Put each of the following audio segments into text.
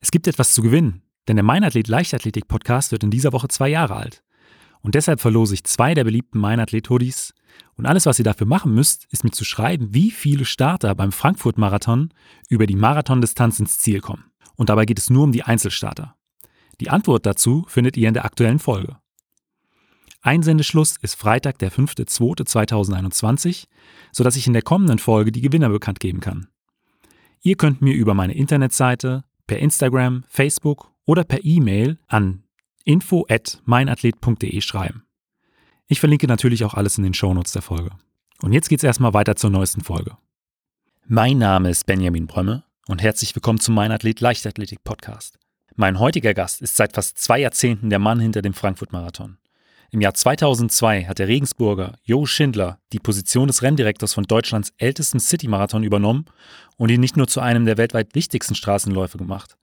Es gibt etwas zu gewinnen, denn der Meinathlet Leichtathletik Podcast wird in dieser Woche zwei Jahre alt. Und deshalb verlose ich zwei der beliebten Meinathlet Hoodies. Und alles, was ihr dafür machen müsst, ist mir zu schreiben, wie viele Starter beim Frankfurt-Marathon über die Marathondistanz ins Ziel kommen. Und dabei geht es nur um die Einzelstarter. Die Antwort dazu findet ihr in der aktuellen Folge. Einsendeschluss ist Freitag, der 5.2.2021, sodass ich in der kommenden Folge die Gewinner bekannt geben kann. Ihr könnt mir über meine Internetseite, per Instagram, Facebook oder per E-Mail an info@meinathlet.de schreiben. Ich verlinke natürlich auch alles in den Shownotes der Folge. Und jetzt geht's erstmal weiter zur neuesten Folge. Mein Name ist Benjamin Brömme und herzlich willkommen zum Meinathlet Leichtathletik Podcast. Mein heutiger Gast ist seit fast zwei Jahrzehnten der Mann hinter dem Frankfurt-Marathon. Im Jahr 2002 hat der Regensburger Jo Schindler die Position des Renndirektors von Deutschlands ältesten City-Marathon übernommen und ihn nicht nur zu einem der weltweit wichtigsten Straßenläufe gemacht.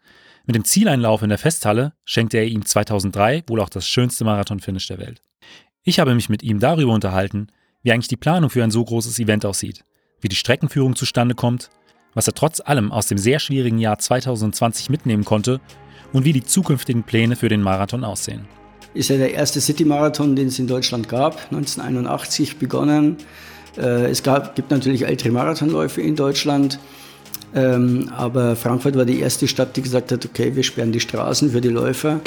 Mit dem Zieleinlauf in der Festhalle schenkte er ihm 2003 wohl auch das schönste Marathon-Finish der Welt. Ich habe mich mit ihm darüber unterhalten, wie eigentlich die Planung für ein so großes Event aussieht, wie die Streckenführung zustande kommt, was er trotz allem aus dem sehr schwierigen Jahr 2020 mitnehmen konnte und wie die zukünftigen Pläne für den Marathon aussehen ist ja der erste City-Marathon, den es in Deutschland gab, 1981 begonnen. Äh, es gab, gibt natürlich ältere Marathonläufe in Deutschland, ähm, aber Frankfurt war die erste Stadt, die gesagt hat, okay, wir sperren die Straßen für die Läufer.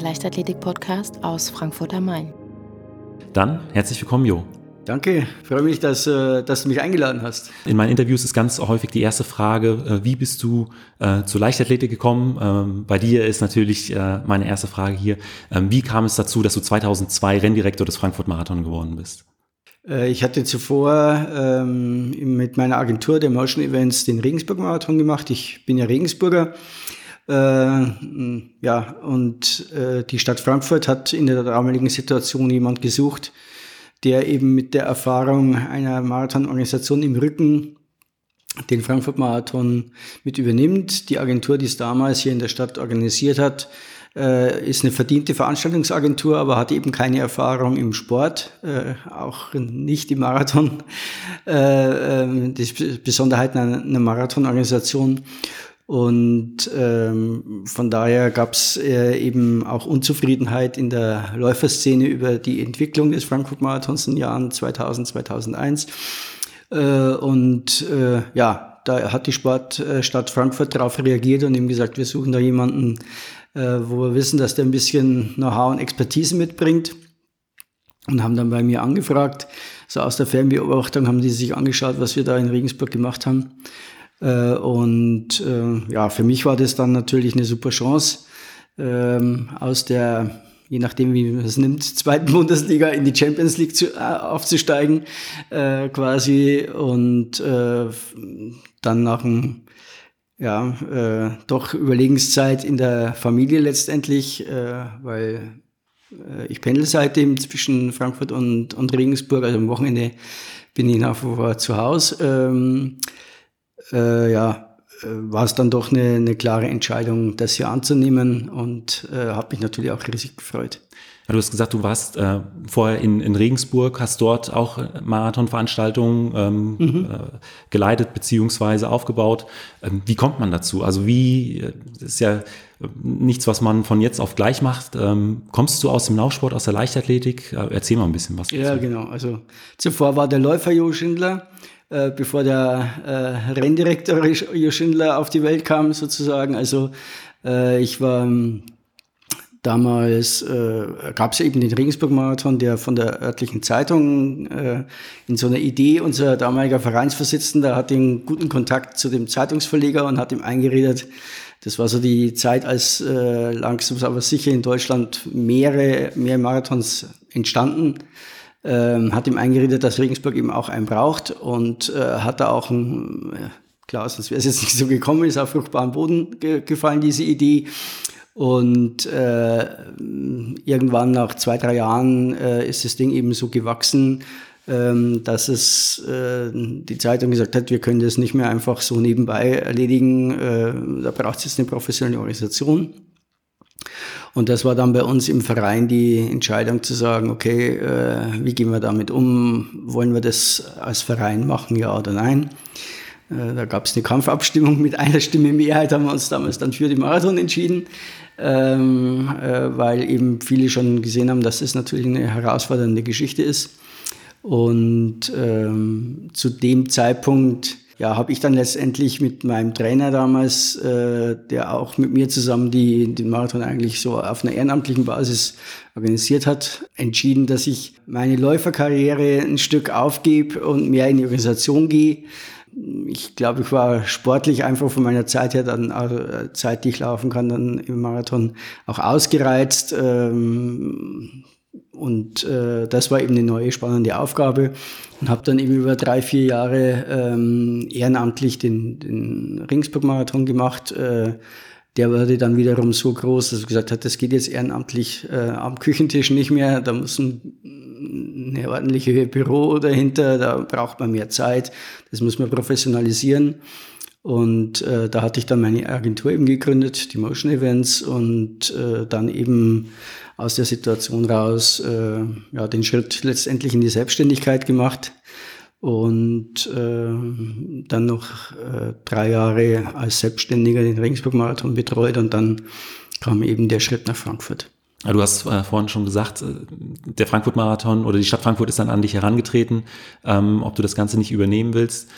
Leichtathletik-Podcast aus Frankfurt am Main. Dann herzlich willkommen, Jo. Danke, freue mich, dass, äh, dass du mich eingeladen hast. In meinen Interviews ist ganz häufig die erste Frage, äh, wie bist du äh, zur Leichtathletik gekommen? Ähm, bei dir ist natürlich meine erste Frage hier, ähm, wie kam es dazu, dass du 2002 Renndirektor des Frankfurt Marathon geworden bist? Ich hatte zuvor ähm, mit meiner Agentur der Motion Events den Regensburg Marathon gemacht. Ich bin ja Regensburger äh, ja, und äh, die Stadt Frankfurt hat in der damaligen Situation jemand gesucht, der eben mit der Erfahrung einer Marathonorganisation im Rücken den Frankfurt-Marathon mit übernimmt. Die Agentur, die es damals hier in der Stadt organisiert hat, äh, ist eine verdiente Veranstaltungsagentur, aber hat eben keine Erfahrung im Sport, äh, auch nicht im Marathon. Die Besonderheiten einer Marathonorganisation. Und ähm, von daher gab es äh, eben auch Unzufriedenheit in der Läuferszene über die Entwicklung des Frankfurt Marathons in den Jahren 2000, 2001. Äh, und äh, ja, da hat die Sportstadt äh, Frankfurt darauf reagiert und eben gesagt, wir suchen da jemanden, äh, wo wir wissen, dass der ein bisschen Know-how und Expertise mitbringt. Und haben dann bei mir angefragt, so aus der Fernbeobachtung haben die sich angeschaut, was wir da in Regensburg gemacht haben. Äh, und äh, ja, für mich war das dann natürlich eine super Chance, ähm, aus der, je nachdem wie man es nimmt, zweiten Bundesliga in die Champions League zu, äh, aufzusteigen äh, quasi und äh, dann nach einem ja, äh, doch Überlegenszeit in der Familie letztendlich, äh, weil äh, ich pendel seitdem zwischen Frankfurt und, und Regensburg, also am Wochenende bin ich nach wie vor zu Hause. Ähm, äh, ja, äh, war es dann doch eine, eine, klare Entscheidung, das hier anzunehmen und äh, habe mich natürlich auch riesig gefreut. Du hast gesagt, du warst äh, vorher in, in Regensburg, hast dort auch Marathonveranstaltungen ähm, mhm. äh, geleitet beziehungsweise aufgebaut. Ähm, wie kommt man dazu? Also wie, äh, das ist ja nichts, was man von jetzt auf gleich macht. Ähm, kommst du aus dem Laufsport, aus der Leichtathletik? Äh, erzähl mal ein bisschen was. Dazu. Ja, genau. Also zuvor war der Läufer Jo Schindler äh, bevor der äh, Renndirektor Jo Schindler auf die Welt kam, sozusagen. Also äh, ich war ähm, damals, äh, gab es eben den Regensburg-Marathon, der von der örtlichen Zeitung äh, in so einer Idee, unser damaliger Vereinsvorsitzender hat den guten Kontakt zu dem Zeitungsverleger und hat ihm eingeredet, das war so die Zeit, als äh, langsam aber sicher in Deutschland mehrere, mehr Marathons entstanden ähm, hat ihm eingeredet, dass Regensburg eben auch einen braucht und äh, hat da auch ein, äh, klar, sonst wäre es jetzt nicht so gekommen, ist auf fruchtbaren Boden ge gefallen, diese Idee. Und äh, irgendwann nach zwei, drei Jahren äh, ist das Ding eben so gewachsen, ähm, dass es äh, die Zeitung gesagt hat, wir können das nicht mehr einfach so nebenbei erledigen. Äh, da braucht es jetzt eine professionelle Organisation. Und das war dann bei uns im Verein die Entscheidung zu sagen, okay, äh, wie gehen wir damit um? Wollen wir das als Verein machen, ja oder nein? Äh, da gab es eine Kampfabstimmung mit einer Stimme Mehrheit, haben wir uns damals dann für die Marathon entschieden, ähm, äh, weil eben viele schon gesehen haben, dass es natürlich eine herausfordernde Geschichte ist. Und ähm, zu dem Zeitpunkt ja, habe ich dann letztendlich mit meinem Trainer damals, äh, der auch mit mir zusammen die, den Marathon eigentlich so auf einer ehrenamtlichen Basis organisiert hat, entschieden, dass ich meine Läuferkarriere ein Stück aufgebe und mehr in die Organisation gehe. Ich glaube, ich war sportlich einfach von meiner Zeit her dann, also Zeit, die ich laufen kann, dann im Marathon auch ausgereizt. Ähm, und äh, das war eben eine neue spannende Aufgabe und habe dann eben über drei, vier Jahre ähm, ehrenamtlich den, den Ringsburg-Marathon gemacht. Äh, der wurde dann wiederum so groß, dass er gesagt hat, das geht jetzt ehrenamtlich äh, am Küchentisch nicht mehr. Da muss ein, eine ordentliche Büro dahinter, da braucht man mehr Zeit. Das muss man professionalisieren. Und äh, da hatte ich dann meine Agentur eben gegründet, die Motion Events, und äh, dann eben aus der Situation raus äh, ja, den Schritt letztendlich in die Selbstständigkeit gemacht und äh, dann noch äh, drei Jahre als Selbstständiger den Regensburg-Marathon betreut und dann kam eben der Schritt nach Frankfurt. Du hast äh, vorhin schon gesagt, äh, der Frankfurt-Marathon oder die Stadt Frankfurt ist dann an dich herangetreten, ähm, ob du das Ganze nicht übernehmen willst.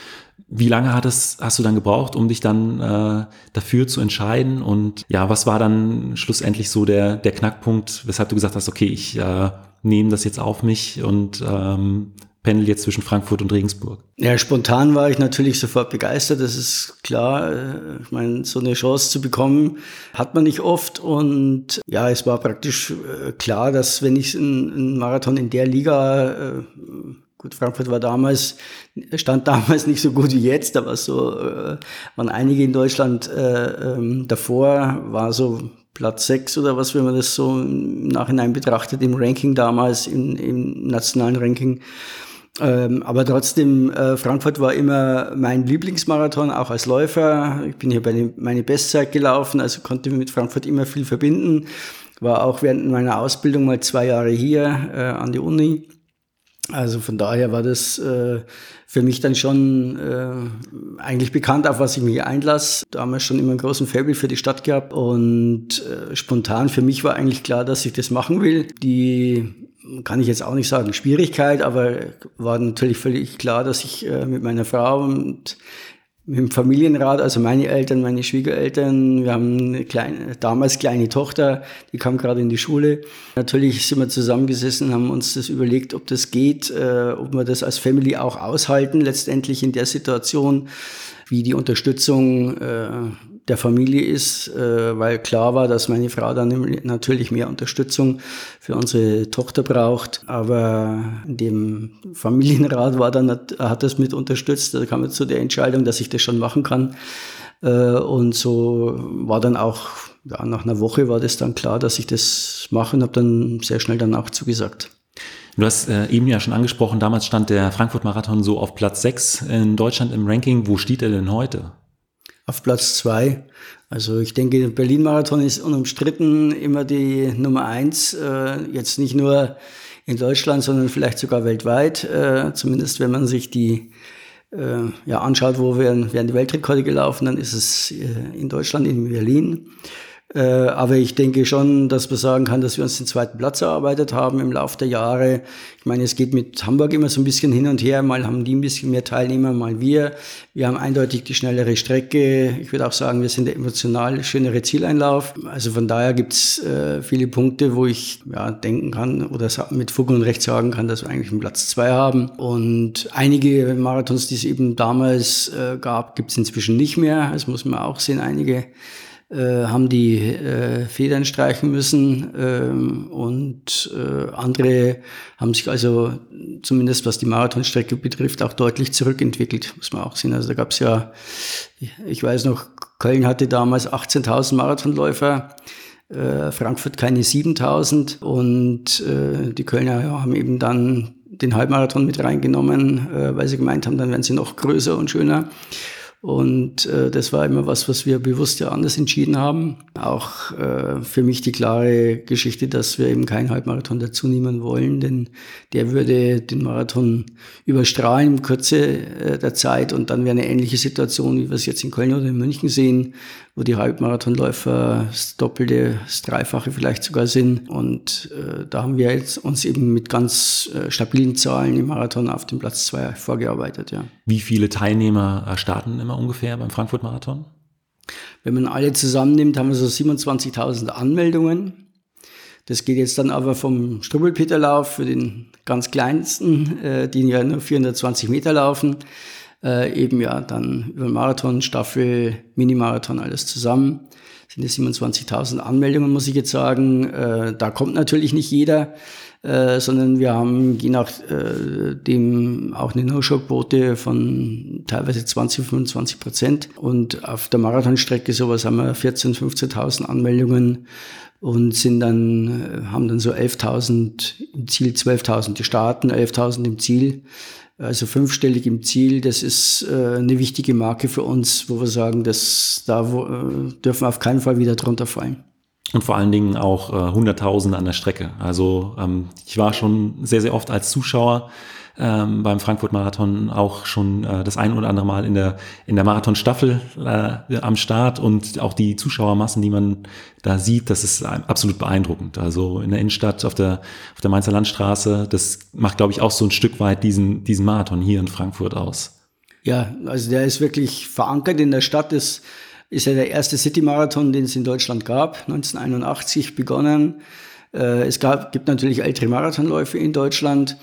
Wie lange hat es, hast du dann gebraucht, um dich dann äh, dafür zu entscheiden? Und ja, was war dann schlussendlich so der, der Knackpunkt, weshalb du gesagt hast, okay, ich äh, nehme das jetzt auf mich und ähm, pendel jetzt zwischen Frankfurt und Regensburg? Ja, spontan war ich natürlich sofort begeistert, das ist klar. Ich meine, so eine Chance zu bekommen, hat man nicht oft. Und ja, es war praktisch äh, klar, dass wenn ich einen Marathon in der Liga äh, Gut, Frankfurt war damals, stand damals nicht so gut wie jetzt, aber so äh, waren einige in Deutschland äh, ähm, davor, war so Platz sechs oder was, wenn man das so im Nachhinein betrachtet, im Ranking damals, im, im nationalen Ranking. Ähm, aber trotzdem, äh, Frankfurt war immer mein Lieblingsmarathon, auch als Läufer. Ich bin hier bei meine Bestzeit gelaufen, also konnte mit Frankfurt immer viel verbinden. War auch während meiner Ausbildung mal zwei Jahre hier äh, an die Uni also von daher war das äh, für mich dann schon äh, eigentlich bekannt, auf was ich mich einlasse. Damals schon immer einen großen Faible für die Stadt gehabt und äh, spontan für mich war eigentlich klar, dass ich das machen will. Die kann ich jetzt auch nicht sagen Schwierigkeit, aber war natürlich völlig klar, dass ich äh, mit meiner Frau und mit dem Familienrat, also meine Eltern, meine Schwiegereltern, wir haben eine kleine, damals kleine Tochter, die kam gerade in die Schule. Natürlich sind wir zusammengesessen, haben uns das überlegt, ob das geht, äh, ob wir das als Family auch aushalten, letztendlich in der Situation, wie die Unterstützung äh, der Familie ist, äh, weil klar war, dass meine Frau dann natürlich mehr Unterstützung für unsere Tochter braucht. Aber in dem Familienrat war dann, hat das mit unterstützt. Da kam jetzt zu der Entscheidung, dass ich das schon machen kann. Äh, und so war dann auch, ja, nach einer Woche war das dann klar, dass ich das mache und habe dann sehr schnell danach zugesagt. Du hast äh, eben ja schon angesprochen, damals stand der Frankfurt-Marathon so auf Platz 6 in Deutschland im Ranking. Wo steht er denn heute? Auf Platz zwei. Also ich denke, der Berlin-Marathon ist unumstritten immer die Nummer eins. Äh, jetzt nicht nur in Deutschland, sondern vielleicht sogar weltweit. Äh, zumindest wenn man sich die äh, ja, anschaut, wo werden, werden die Weltrekorde gelaufen, dann ist es äh, in Deutschland, in Berlin. Äh, aber ich denke schon, dass man sagen kann, dass wir uns den zweiten Platz erarbeitet haben im Laufe der Jahre. Ich meine, es geht mit Hamburg immer so ein bisschen hin und her. Mal haben die ein bisschen mehr Teilnehmer, mal wir. Wir haben eindeutig die schnellere Strecke. Ich würde auch sagen, wir sind der emotional schönere Zieleinlauf. Also von daher gibt's äh, viele Punkte, wo ich ja, denken kann oder mit Fug und Recht sagen kann, dass wir eigentlich einen Platz zwei haben. Und einige Marathons, die es eben damals äh, gab, gibt's inzwischen nicht mehr. Das muss man auch sehen. Einige äh, haben die äh, Federn streichen müssen ähm, und äh, andere haben sich also zumindest was die Marathonstrecke betrifft auch deutlich zurückentwickelt, muss man auch sehen. Also da gab es ja, ich weiß noch, Köln hatte damals 18.000 Marathonläufer. äh, Frankfurt keine 7000 und äh, die Kölner ja, haben eben dann den Halbmarathon mit reingenommen, weil sie gemeint haben, dann werden sie noch größer und schöner. Und äh, das war immer was, was wir bewusst ja anders entschieden haben. Auch äh, für mich die klare Geschichte, dass wir eben keinen Halbmarathon dazu nehmen wollen, denn der würde den Marathon überstrahlen in Kürze äh, der Zeit und dann wäre eine ähnliche Situation, wie wir es jetzt in Köln oder in München sehen, wo die Halbmarathonläufer das Doppelte, das Dreifache vielleicht sogar sind. Und äh, da haben wir jetzt uns eben mit ganz äh, stabilen Zahlen im Marathon auf den Platz zwei vorgearbeitet, ja. Wie viele Teilnehmer äh, starten immer ungefähr beim Frankfurt-Marathon? Wenn man alle zusammennimmt, haben wir so 27.000 Anmeldungen. Das geht jetzt dann aber vom Strubbelpeterlauf für den ganz kleinsten, äh, die ja nur 420 Meter laufen, äh, eben ja dann über Marathon, Staffel, Minimarathon, alles zusammen. Sind es 27.000 Anmeldungen, muss ich jetzt sagen. Äh, da kommt natürlich nicht jeder, äh, sondern wir haben je nachdem äh, auch eine No-Show-Quote von teilweise 20, 25 Prozent. Und auf der Marathonstrecke sowas haben wir 14.000, 15.000 Anmeldungen und sind dann, äh, haben dann so 11.000 im Ziel, 12.000 die starten, 11.000 im Ziel also fünfstellig im Ziel, das ist äh, eine wichtige Marke für uns, wo wir sagen, dass da wo, äh, dürfen wir auf keinen Fall wieder drunter fallen. Und vor allen Dingen auch äh, Hunderttausende an der Strecke. Also ähm, ich war schon sehr, sehr oft als Zuschauer ähm, beim Frankfurt-Marathon auch schon äh, das ein oder andere Mal in der, in der Marathon-Staffel äh, am Start und auch die Zuschauermassen, die man da sieht, das ist absolut beeindruckend. Also in der Innenstadt, auf der, auf der Mainzer Landstraße, das macht, glaube ich, auch so ein Stück weit diesen, diesen Marathon hier in Frankfurt aus. Ja, also der ist wirklich verankert in der Stadt. Das ist ja der erste City-Marathon, den es in Deutschland gab, 1981 begonnen. Äh, es gab, gibt natürlich ältere Marathonläufe in Deutschland.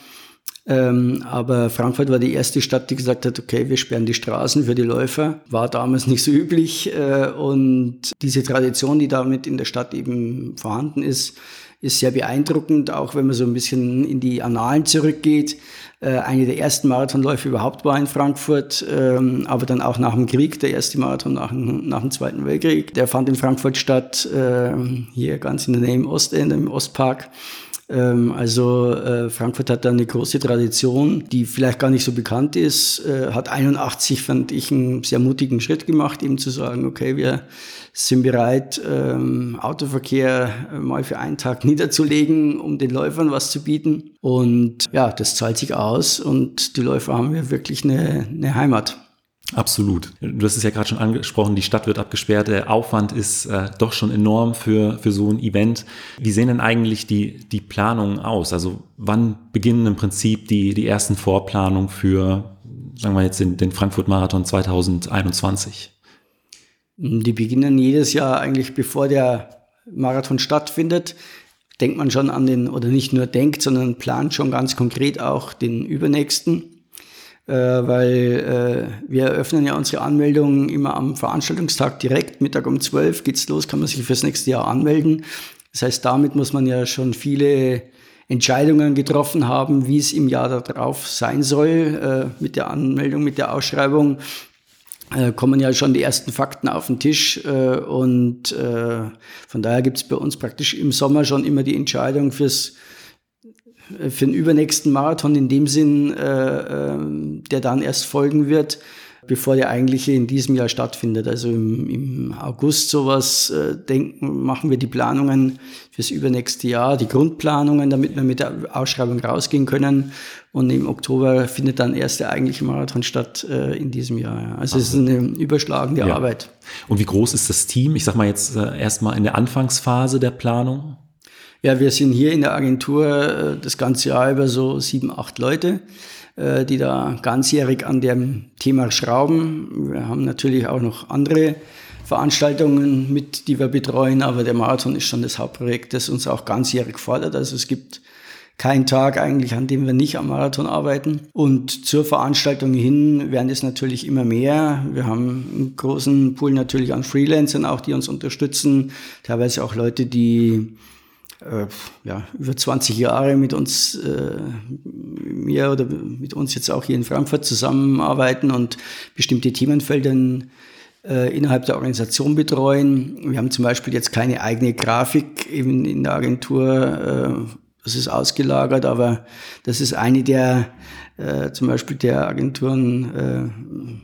Ähm, aber Frankfurt war die erste Stadt, die gesagt hat, okay, wir sperren die Straßen für die Läufer. War damals nicht so üblich. Äh, und diese Tradition, die damit in der Stadt eben vorhanden ist, ist sehr beeindruckend, auch wenn man so ein bisschen in die Annalen zurückgeht. Äh, eine der ersten Marathonläufe überhaupt war in Frankfurt, ähm, aber dann auch nach dem Krieg, der erste Marathon nach, nach dem Zweiten Weltkrieg. Der fand in Frankfurt statt, äh, hier ganz in der Nähe im Ostend, im Ostpark. Ähm, also äh, Frankfurt hat da eine große Tradition, die vielleicht gar nicht so bekannt ist. Äh, hat 81, fand ich, einen sehr mutigen Schritt gemacht, eben zu sagen, okay, wir sind bereit, ähm, Autoverkehr äh, mal für einen Tag niederzulegen, um den Läufern was zu bieten. Und ja, das zahlt sich aus und die Läufer haben ja wirklich eine, eine Heimat. Absolut. Du hast es ja gerade schon angesprochen, die Stadt wird abgesperrt, der Aufwand ist äh, doch schon enorm für, für so ein Event. Wie sehen denn eigentlich die, die Planungen aus? Also wann beginnen im Prinzip die, die ersten Vorplanungen für, sagen wir jetzt, den, den Frankfurt-Marathon 2021? Die beginnen jedes Jahr eigentlich, bevor der Marathon stattfindet. Denkt man schon an den, oder nicht nur denkt, sondern plant schon ganz konkret auch den übernächsten äh, weil äh, wir eröffnen ja unsere Anmeldungen immer am Veranstaltungstag direkt. Mittag um 12 geht's los, kann man sich fürs nächste Jahr anmelden. Das heißt, damit muss man ja schon viele Entscheidungen getroffen haben, wie es im Jahr darauf sein soll. Äh, mit der Anmeldung, mit der Ausschreibung äh, kommen ja schon die ersten Fakten auf den Tisch. Äh, und äh, von daher gibt's bei uns praktisch im Sommer schon immer die Entscheidung fürs für den übernächsten Marathon in dem Sinn, äh, äh, der dann erst folgen wird, bevor der eigentliche in diesem Jahr stattfindet. Also im, im August sowas äh, denken, machen wir die Planungen fürs übernächste Jahr, die Grundplanungen, damit wir mit der Ausschreibung rausgehen können. Und im Oktober findet dann erst der eigentliche Marathon statt äh, in diesem Jahr. Also es ist eine überschlagende ja. Arbeit. Und wie groß ist das Team? Ich sag mal jetzt äh, erstmal in der Anfangsphase der Planung. Ja, wir sind hier in der Agentur äh, das ganze Jahr über so sieben, acht Leute, äh, die da ganzjährig an dem Thema schrauben. Wir haben natürlich auch noch andere Veranstaltungen mit, die wir betreuen, aber der Marathon ist schon das Hauptprojekt, das uns auch ganzjährig fordert. Also es gibt keinen Tag eigentlich, an dem wir nicht am Marathon arbeiten. Und zur Veranstaltung hin werden es natürlich immer mehr. Wir haben einen großen Pool natürlich an Freelancern auch, die uns unterstützen. Teilweise auch Leute, die äh, ja, über 20 Jahre mit uns, äh, mir oder mit uns jetzt auch hier in Frankfurt zusammenarbeiten und bestimmte Themenfelder äh, innerhalb der Organisation betreuen. Wir haben zum Beispiel jetzt keine eigene Grafik in, in der Agentur, äh, das ist ausgelagert, aber das ist eine der äh, zum Beispiel der Agenturen, äh,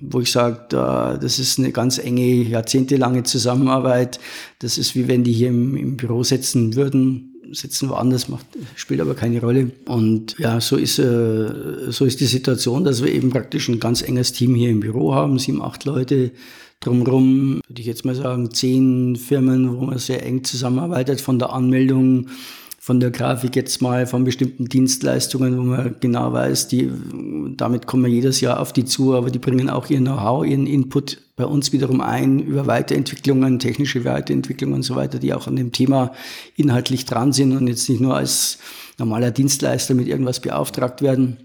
wo ich sage, da, das ist eine ganz enge, jahrzehntelange Zusammenarbeit. Das ist wie wenn die hier im, im Büro sitzen würden, sitzen woanders, macht, spielt aber keine Rolle. Und ja, so ist, äh, so ist die Situation, dass wir eben praktisch ein ganz enges Team hier im Büro haben, sieben, acht Leute. Drumherum würde ich jetzt mal sagen, zehn Firmen, wo man sehr eng zusammenarbeitet, von der Anmeldung von der Grafik jetzt mal von bestimmten Dienstleistungen, wo man genau weiß, die, damit kommen wir jedes Jahr auf die zu, aber die bringen auch ihr Know-how, ihren Input bei uns wiederum ein über Weiterentwicklungen, technische Weiterentwicklungen und so weiter, die auch an dem Thema inhaltlich dran sind und jetzt nicht nur als normaler Dienstleister mit irgendwas beauftragt werden.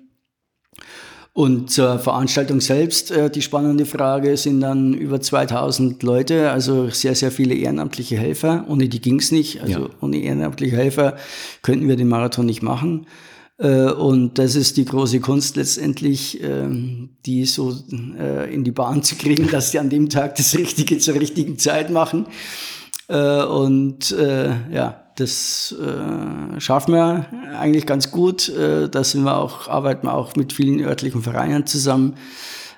Und zur Veranstaltung selbst, äh, die spannende Frage, sind dann über 2000 Leute, also sehr, sehr viele ehrenamtliche Helfer. Ohne die ging's nicht. Also ja. ohne ehrenamtliche Helfer könnten wir den Marathon nicht machen. Äh, und das ist die große Kunst letztendlich, ähm, die so äh, in die Bahn zu kriegen, dass sie an dem Tag das Richtige zur richtigen Zeit machen. Äh, und ja, das äh, schaffen wir eigentlich ganz gut. Äh, da sind wir auch, arbeiten wir auch mit vielen örtlichen Vereinen zusammen,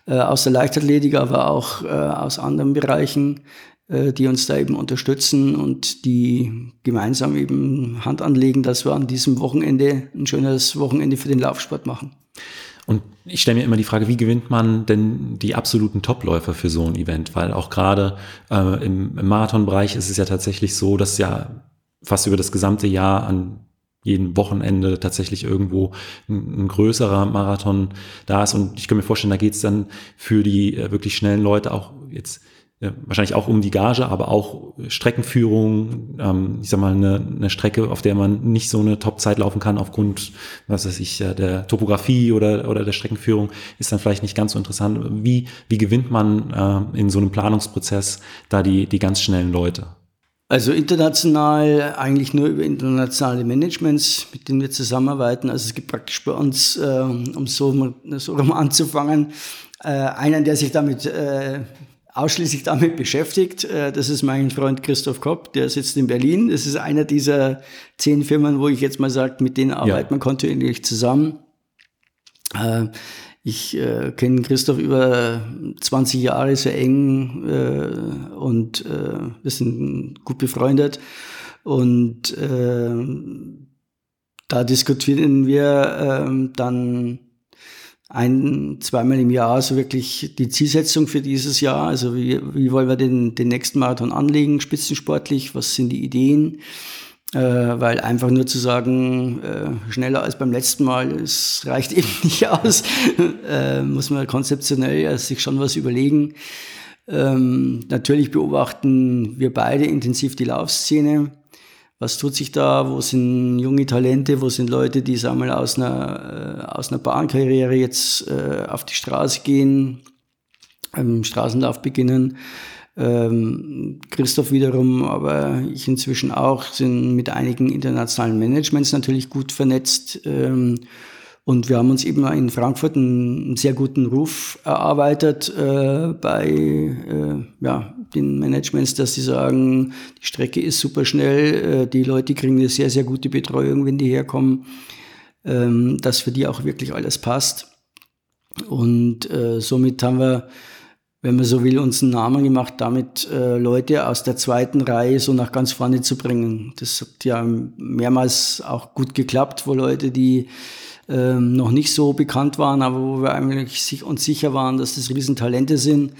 äh, aus der Leichtathletik, aber auch äh, aus anderen Bereichen, äh, die uns da eben unterstützen und die gemeinsam eben Hand anlegen, dass wir an diesem Wochenende ein schönes Wochenende für den Laufsport machen. Und ich stelle mir immer die Frage, wie gewinnt man denn die absoluten Topläufer für so ein Event? Weil auch gerade äh, im, im Marathonbereich ist es ja tatsächlich so, dass ja fast über das gesamte Jahr an jedem Wochenende tatsächlich irgendwo ein, ein, größerer Marathon da ist. Und ich kann mir vorstellen, da geht es dann für die äh, wirklich schnellen Leute auch jetzt äh, wahrscheinlich auch um die Gage, aber auch Streckenführung, ähm, ich sag mal, eine, eine Strecke, auf der man nicht so eine Top-Zeit laufen kann aufgrund, was weiß ich, der Topografie oder, oder der Streckenführung, ist dann vielleicht nicht ganz so interessant. Wie, wie gewinnt man äh, in so einem Planungsprozess da die, die ganz schnellen Leute? Also international eigentlich nur über internationale Managements, mit denen wir zusammenarbeiten. Also es gibt praktisch bei uns, äh, um so, so rum anzufangen, äh, einen, der sich damit äh, ausschließlich damit beschäftigt. Äh, das ist mein Freund Christoph Kopp, der sitzt in Berlin. Das ist einer dieser zehn Firmen, wo ich jetzt mal sage, mit denen arbeitet ja. man kontinuierlich zusammen. Ich äh, kenne Christoph über 20 Jahre sehr eng äh, und äh, wir sind gut befreundet. Und äh, da diskutieren wir äh, dann ein, zweimal im Jahr so wirklich die Zielsetzung für dieses Jahr. Also wie, wie wollen wir den, den nächsten Marathon anlegen, spitzensportlich? Was sind die Ideen? Äh, weil einfach nur zu sagen, äh, schneller als beim letzten Mal, es reicht eben nicht aus. äh, muss man konzeptionell sich schon was überlegen. Ähm, natürlich beobachten wir beide intensiv die Laufszene. Was tut sich da? Wo sind junge Talente? Wo sind Leute, die sagen wir, aus einer, aus einer Bahnkarriere jetzt auf die Straße gehen, im Straßenlauf beginnen? Ähm, Christoph wiederum, aber ich inzwischen auch, sind mit einigen internationalen Managements natürlich gut vernetzt. Ähm, und wir haben uns eben in Frankfurt einen, sehr guten Ruf erarbeitet äh, bei äh, ja, den Managements, dass sie sagen, die Strecke ist super schnell, äh, die Leute kriegen eine sehr, sehr gute Betreuung, wenn die herkommen, ähm, dass für die auch wirklich alles passt. Und äh, somit haben wir wenn man so will, uns einen Namen gemacht, damit äh, Leute aus der zweiten Reihe so nach ganz vorne zu bringen. Das hat ja mehrmals auch gut geklappt, wo Leute, die ähm, noch nicht so bekannt waren, aber wo wir eigentlich sich uns sicher waren, dass das Riesentalente sind,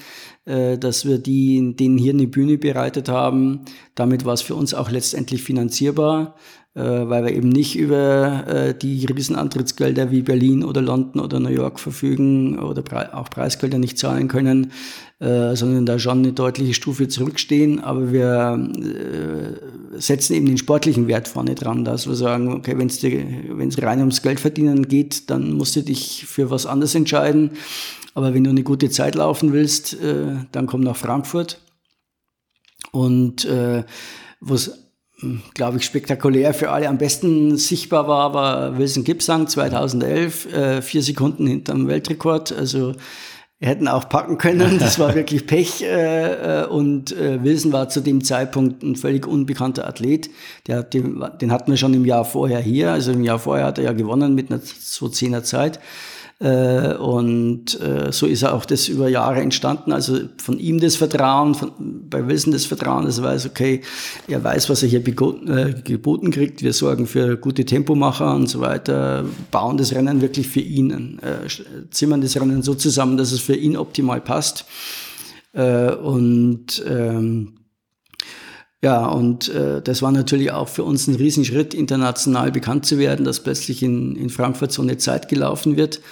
äh, dass wir die, denen hier eine Bühne bereitet haben. Damit war es für uns auch letztendlich finanzierbar weil wir eben nicht über äh, die Riesenantrittsgelder wie Berlin oder London oder New York verfügen oder auch Preisgelder nicht zahlen können, äh, sondern da schon eine deutliche Stufe zurückstehen. Aber wir äh, setzen eben den sportlichen Wert vorne dran, dass wir sagen, okay, wenn es rein ums Geld verdienen geht, dann musst du dich für was anderes entscheiden. Aber wenn du eine gute Zeit laufen willst, äh, dann komm nach Frankfurt. Und äh, was glaube ich, spektakulär für alle am besten sichtbar war, war Wilson Gibson 2011, äh, vier Sekunden hinterm Weltrekord. Also hätten auch packen können. Das war wirklich Pech. Äh, äh, und äh, Wilson war zu dem Zeitpunkt ein völlig unbekannter Athlet. Der, den, den hatten wir schon im Jahr vorher hier. Also im Jahr vorher hat er ja gewonnen mit einer so zehner Zeit. Äh, und äh, so ist auch das über Jahre entstanden. Also von ihm das Vertrauen, von, bei Wilson das Vertrauen, dass er weiß, okay, er weiß, was er hier äh, geboten kriegt. Wir sorgen für gute Tempomacher und so weiter, bauen das Rennen wirklich für ihn, zimmern das Rennen so zusammen, dass es für ihn optimal passt. und ähm, ja, und äh, das war natürlich auch für uns ein Riesenschritt, international bekannt zu werden, dass plötzlich in, in Frankfurt so eine Zeit gelaufen wird.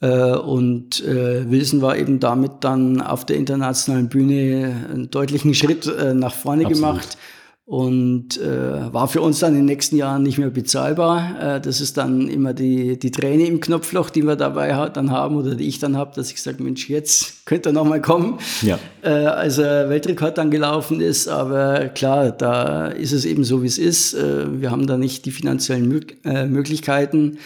Äh, und äh, Wilson war eben damit dann auf der internationalen Bühne einen deutlichen Schritt äh, nach vorne Absolut. gemacht und äh, war für uns dann in den nächsten Jahren nicht mehr bezahlbar. Äh, das ist dann immer die, die Träne im Knopfloch, die wir dabei ha dann haben oder die ich dann habe, dass ich sage, Mensch, jetzt könnte er nochmal kommen, ja. äh, als er Weltrekord dann gelaufen ist. Aber klar, da ist es eben so, wie es ist. Äh, wir haben da nicht die finanziellen Mö äh, Möglichkeiten.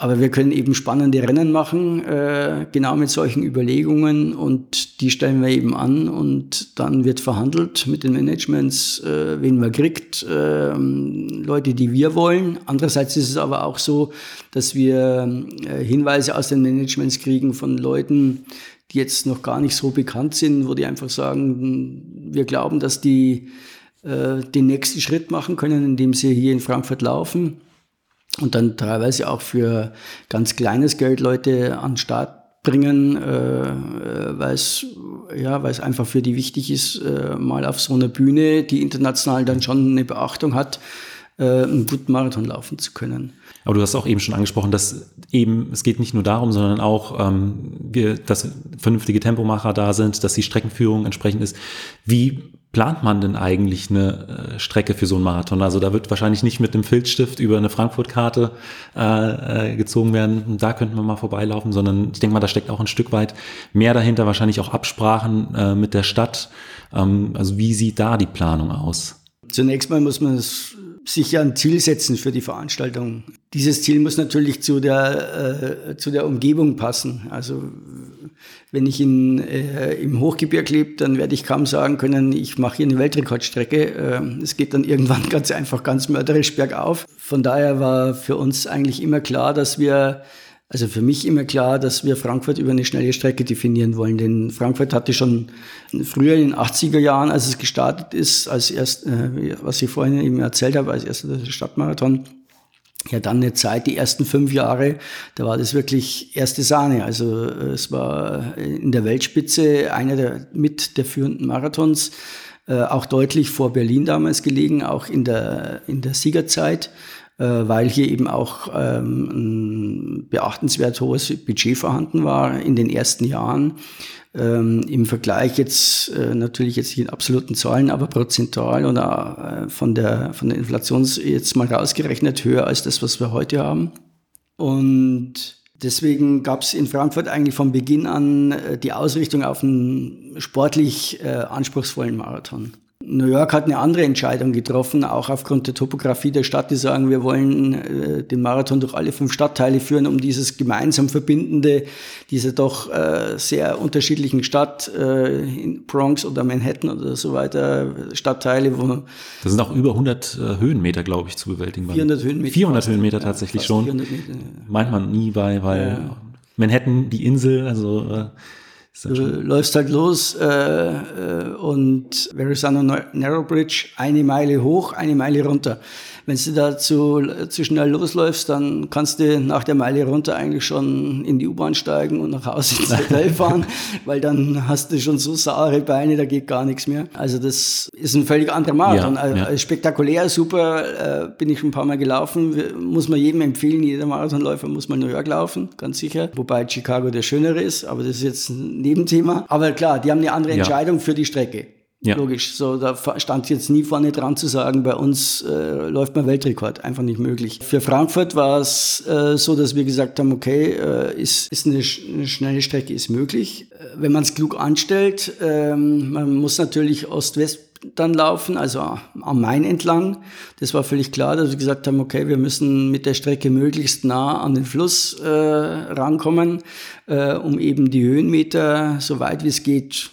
Aber wir können eben spannende Rennen machen, äh, genau mit solchen Überlegungen und die stellen wir eben an und dann wird verhandelt mit den Managements, äh, wen man kriegt, äh, Leute, die wir wollen. Andererseits ist es aber auch so, dass wir äh, Hinweise aus den Managements kriegen von Leuten, die jetzt noch gar nicht so bekannt sind, wo die einfach sagen, wir glauben, dass die äh, den nächsten Schritt machen können, indem sie hier in Frankfurt laufen und dann teilweise auch für ganz kleines Geld Leute an den Start bringen, äh, äh weil es ja, weil es einfach für die wichtig ist, äh, mal auf so einer Bühne, die international dann schon eine Beachtung hat, äh, einen guten Marathon laufen zu können. Aber du hast auch eben schon angesprochen, dass eben es geht nicht nur darum, sondern auch, ähm, wir, dass vernünftige Tempomacher da sind, dass die Streckenführung entsprechend ist. Wie plant man denn eigentlich eine äh, Strecke für so einen Marathon? Also da wird wahrscheinlich nicht mit einem Filzstift über eine Frankfurt-Karte äh, äh, gezogen werden. Da könnten wir mal vorbeilaufen, sondern ich denke mal, da steckt auch ein Stück weit mehr dahinter, wahrscheinlich auch Absprachen äh, mit der Stadt. Ähm, also wie sieht da die Planung aus? Zunächst mal muss man es sich ja ein Ziel setzen für die Veranstaltung. Dieses Ziel muss natürlich zu der, äh, zu der Umgebung passen. Also wenn ich in, äh, im Hochgebirg lebe, dann werde ich kaum sagen können, ich mache hier eine Weltrekordstrecke. Äh, es geht dann irgendwann ganz einfach ganz mörderisch bergauf. Von daher war für uns eigentlich immer klar, dass wir also für mich immer klar, dass wir Frankfurt über eine schnelle Strecke definieren wollen. Denn Frankfurt hatte schon früher in den 80er Jahren, als es gestartet ist, als erst, äh, was ich vorhin eben erzählt habe, als erster Stadtmarathon, ja dann eine Zeit, die ersten fünf Jahre, da war das wirklich erste Sahne. Also äh, es war in der Weltspitze einer der mit der führenden Marathons, äh, auch deutlich vor Berlin damals gelegen, auch in der, in der Siegerzeit. Äh, weil hier eben auch ähm, ein beachtenswert hohes Budget vorhanden war in den ersten Jahren. Ähm, Im Vergleich jetzt äh, natürlich jetzt nicht in absoluten Zahlen, aber prozentual oder äh, von der von der Inflation jetzt mal rausgerechnet höher als das, was wir heute haben. Und Deswegen gab es in Frankfurt eigentlich von Beginn an die Ausrichtung auf einen sportlich äh, anspruchsvollen Marathon. New York hat eine andere Entscheidung getroffen, auch aufgrund der Topografie der Stadt, die sagen, wir wollen äh, den Marathon durch alle fünf Stadtteile führen, um dieses gemeinsam Verbindende dieser doch äh, sehr unterschiedlichen Stadt, äh, in Bronx oder Manhattan oder so weiter, Stadtteile, wo... Das sind auch über 100 äh, Höhenmeter, glaube ich, zu bewältigen. 400 Höhenmeter. 400 Höhenmeter tatsächlich ja, schon. Meter, ja. Meint man nie bei, weil ja. Manhattan, die Insel, also... Äh, Du läufst halt los äh, äh, und Verrazano Narrow Bridge eine Meile hoch, eine Meile runter. Wenn du da zu, zu schnell losläufst, dann kannst du nach der Meile runter eigentlich schon in die U-Bahn steigen und nach Hause ins Hotel fahren, weil dann hast du schon so saure Beine, da geht gar nichts mehr. Also das ist ein völlig anderer Marathon. Ja, ja. Spektakulär, super, äh, bin ich schon ein paar Mal gelaufen. Muss man jedem empfehlen, jeder Marathonläufer muss mal New York laufen, ganz sicher. Wobei Chicago der schönere ist, aber das ist jetzt ein Nebenthema. Aber klar, die haben eine andere Entscheidung ja. für die Strecke. Ja. Logisch. So, da stand jetzt nie vorne dran zu sagen, bei uns äh, läuft mal Weltrekord. Einfach nicht möglich. Für Frankfurt war es äh, so, dass wir gesagt haben, okay, äh, ist, ist eine, eine schnelle Strecke ist möglich. Äh, wenn man es klug anstellt, ähm, man muss natürlich Ost-West dann laufen, also am Main entlang. Das war völlig klar, dass wir gesagt haben, okay, wir müssen mit der Strecke möglichst nah an den Fluss äh, rankommen, äh, um eben die Höhenmeter so weit wie es geht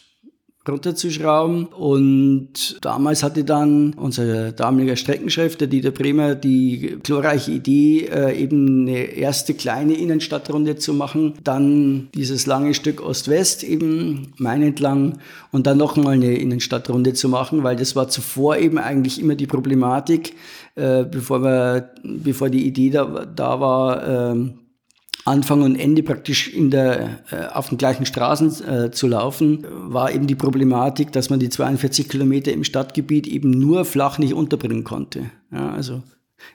runterzuschrauben. Und damals hatte dann unser damaliger Streckenchef, der Dieter Bremer, die glorreiche Idee, äh, eben eine erste kleine Innenstadtrunde zu machen. Dann dieses lange Stück Ost-West eben Main entlang und dann nochmal eine Innenstadtrunde zu machen, weil das war zuvor eben eigentlich immer die Problematik, äh, bevor, wir, bevor die Idee da, da war, äh, Anfang und Ende praktisch in der, äh, auf den gleichen Straßen äh, zu laufen, war eben die Problematik, dass man die 42 Kilometer im Stadtgebiet eben nur flach nicht unterbringen konnte. Ja, also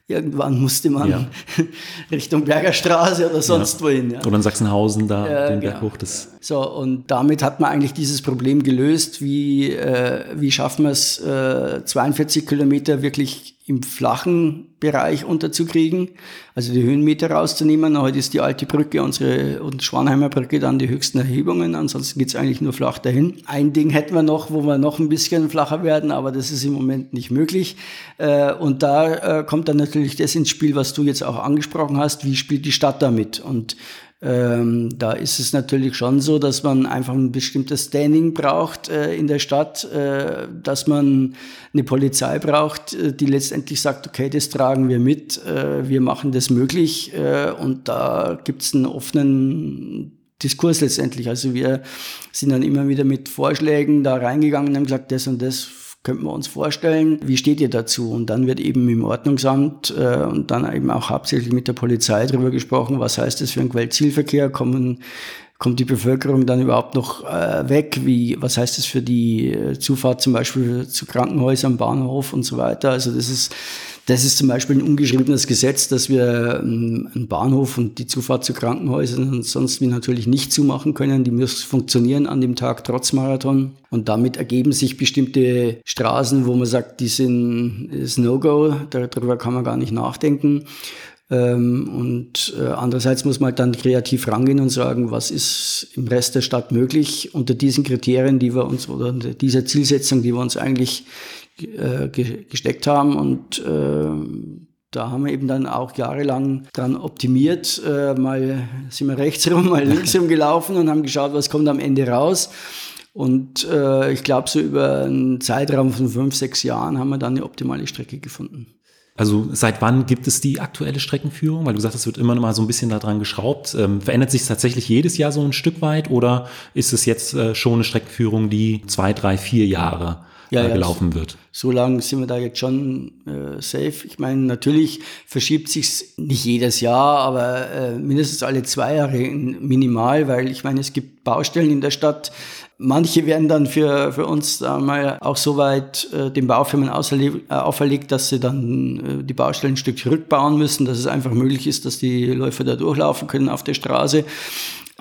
Irgendwann musste man ja. Richtung Bergerstraße oder sonst ja. wohin. Ja. Oder in Sachsenhausen da ja, den Berg genau. hoch. Das so, und damit hat man eigentlich dieses Problem gelöst. Wie, äh, wie schaffen wir es, äh, 42 Kilometer wirklich im flachen Bereich unterzukriegen, also die Höhenmeter rauszunehmen. Heute ist die alte Brücke, unsere und Schwanheimer Brücke, dann die höchsten Erhebungen. Ansonsten geht's eigentlich nur flach dahin. Ein Ding hätten wir noch, wo wir noch ein bisschen flacher werden, aber das ist im Moment nicht möglich. Äh, und da äh, kommt dann natürlich das ins Spiel, was du jetzt auch angesprochen hast. Wie spielt die Stadt damit? Und ähm, da ist es natürlich schon so, dass man einfach ein bestimmtes Standing braucht äh, in der Stadt, äh, dass man eine Polizei braucht, äh, die letztendlich sagt, okay, das tragen wir mit, äh, wir machen das möglich äh, und da gibt es einen offenen Diskurs letztendlich. Also wir sind dann immer wieder mit Vorschlägen da reingegangen und haben gesagt, das und das könnten wir uns vorstellen. Wie steht ihr dazu? Und dann wird eben im Ordnungsamt äh, und dann eben auch hauptsächlich mit der Polizei darüber gesprochen, was heißt das für einen Quellzielverkehr? Kommen kommt die Bevölkerung dann überhaupt noch äh, weg? Wie, was heißt das für die äh, Zufahrt zum Beispiel zu Krankenhäusern, Bahnhof und so weiter? Also das ist das ist zum Beispiel ein ungeschriebenes Gesetz, dass wir ähm, einen Bahnhof und die Zufahrt zu Krankenhäusern und sonst wie natürlich nicht zumachen können. Die muss funktionieren an dem Tag trotz Marathon. Und damit ergeben sich bestimmte Straßen, wo man sagt, die sind ist No-Go, darüber kann man gar nicht nachdenken. Ähm, und äh, andererseits muss man halt dann kreativ rangehen und sagen, was ist im Rest der Stadt möglich unter diesen Kriterien, die wir uns oder dieser Zielsetzung, die wir uns eigentlich äh, gesteckt haben und äh, da haben wir eben dann auch jahrelang dran optimiert. Äh, mal sind wir rechts rum, mal links rum gelaufen und haben geschaut, was kommt am Ende raus. Und äh, ich glaube, so über einen Zeitraum von fünf, sechs Jahren haben wir dann eine optimale Strecke gefunden. Also seit wann gibt es die aktuelle Streckenführung? Weil du sagst, es wird immer noch mal so ein bisschen daran geschraubt. Ähm, verändert sich es tatsächlich jedes Jahr so ein Stück weit oder ist es jetzt äh, schon eine Streckenführung, die zwei, drei, vier Jahre ja, ja, gelaufen wird. So lange sind wir da jetzt schon äh, safe. Ich meine, natürlich verschiebt sich's nicht jedes Jahr, aber äh, mindestens alle zwei Jahre minimal, weil ich meine, es gibt Baustellen in der Stadt. Manche werden dann für, für uns mal auch so weit äh, den Baufirmen auferlegt, äh, auferlegt, dass sie dann äh, die Baustellen ein Stück zurückbauen müssen, dass es einfach möglich ist, dass die Läufer da durchlaufen können auf der Straße.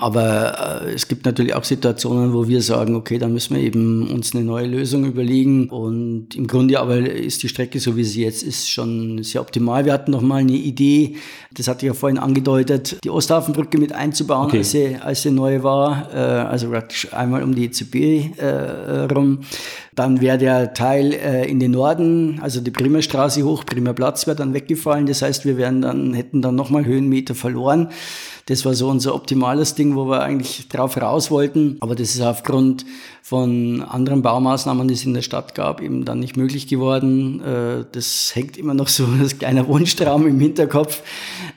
Aber äh, es gibt natürlich auch Situationen, wo wir sagen, okay, da müssen wir eben uns eine neue Lösung überlegen. Und im Grunde aber ist die Strecke, so wie sie jetzt ist, schon sehr optimal. Wir hatten noch mal eine Idee, das hatte ich ja vorhin angedeutet, die Osthafenbrücke mit einzubauen, okay. als, sie, als sie neu war. Äh, also praktisch einmal um die EZB äh, rum. Dann wäre der Teil äh, in den Norden, also die Primerstraße hoch, Primerplatz wäre dann weggefallen. Das heißt, wir wären dann, hätten dann nochmal Höhenmeter verloren. Das war so unser optimales Ding, wo wir eigentlich drauf raus wollten. Aber das ist aufgrund von anderen Baumaßnahmen, die es in der Stadt gab, eben dann nicht möglich geworden. Äh, das hängt immer noch so als kleiner Wunschtraum im Hinterkopf.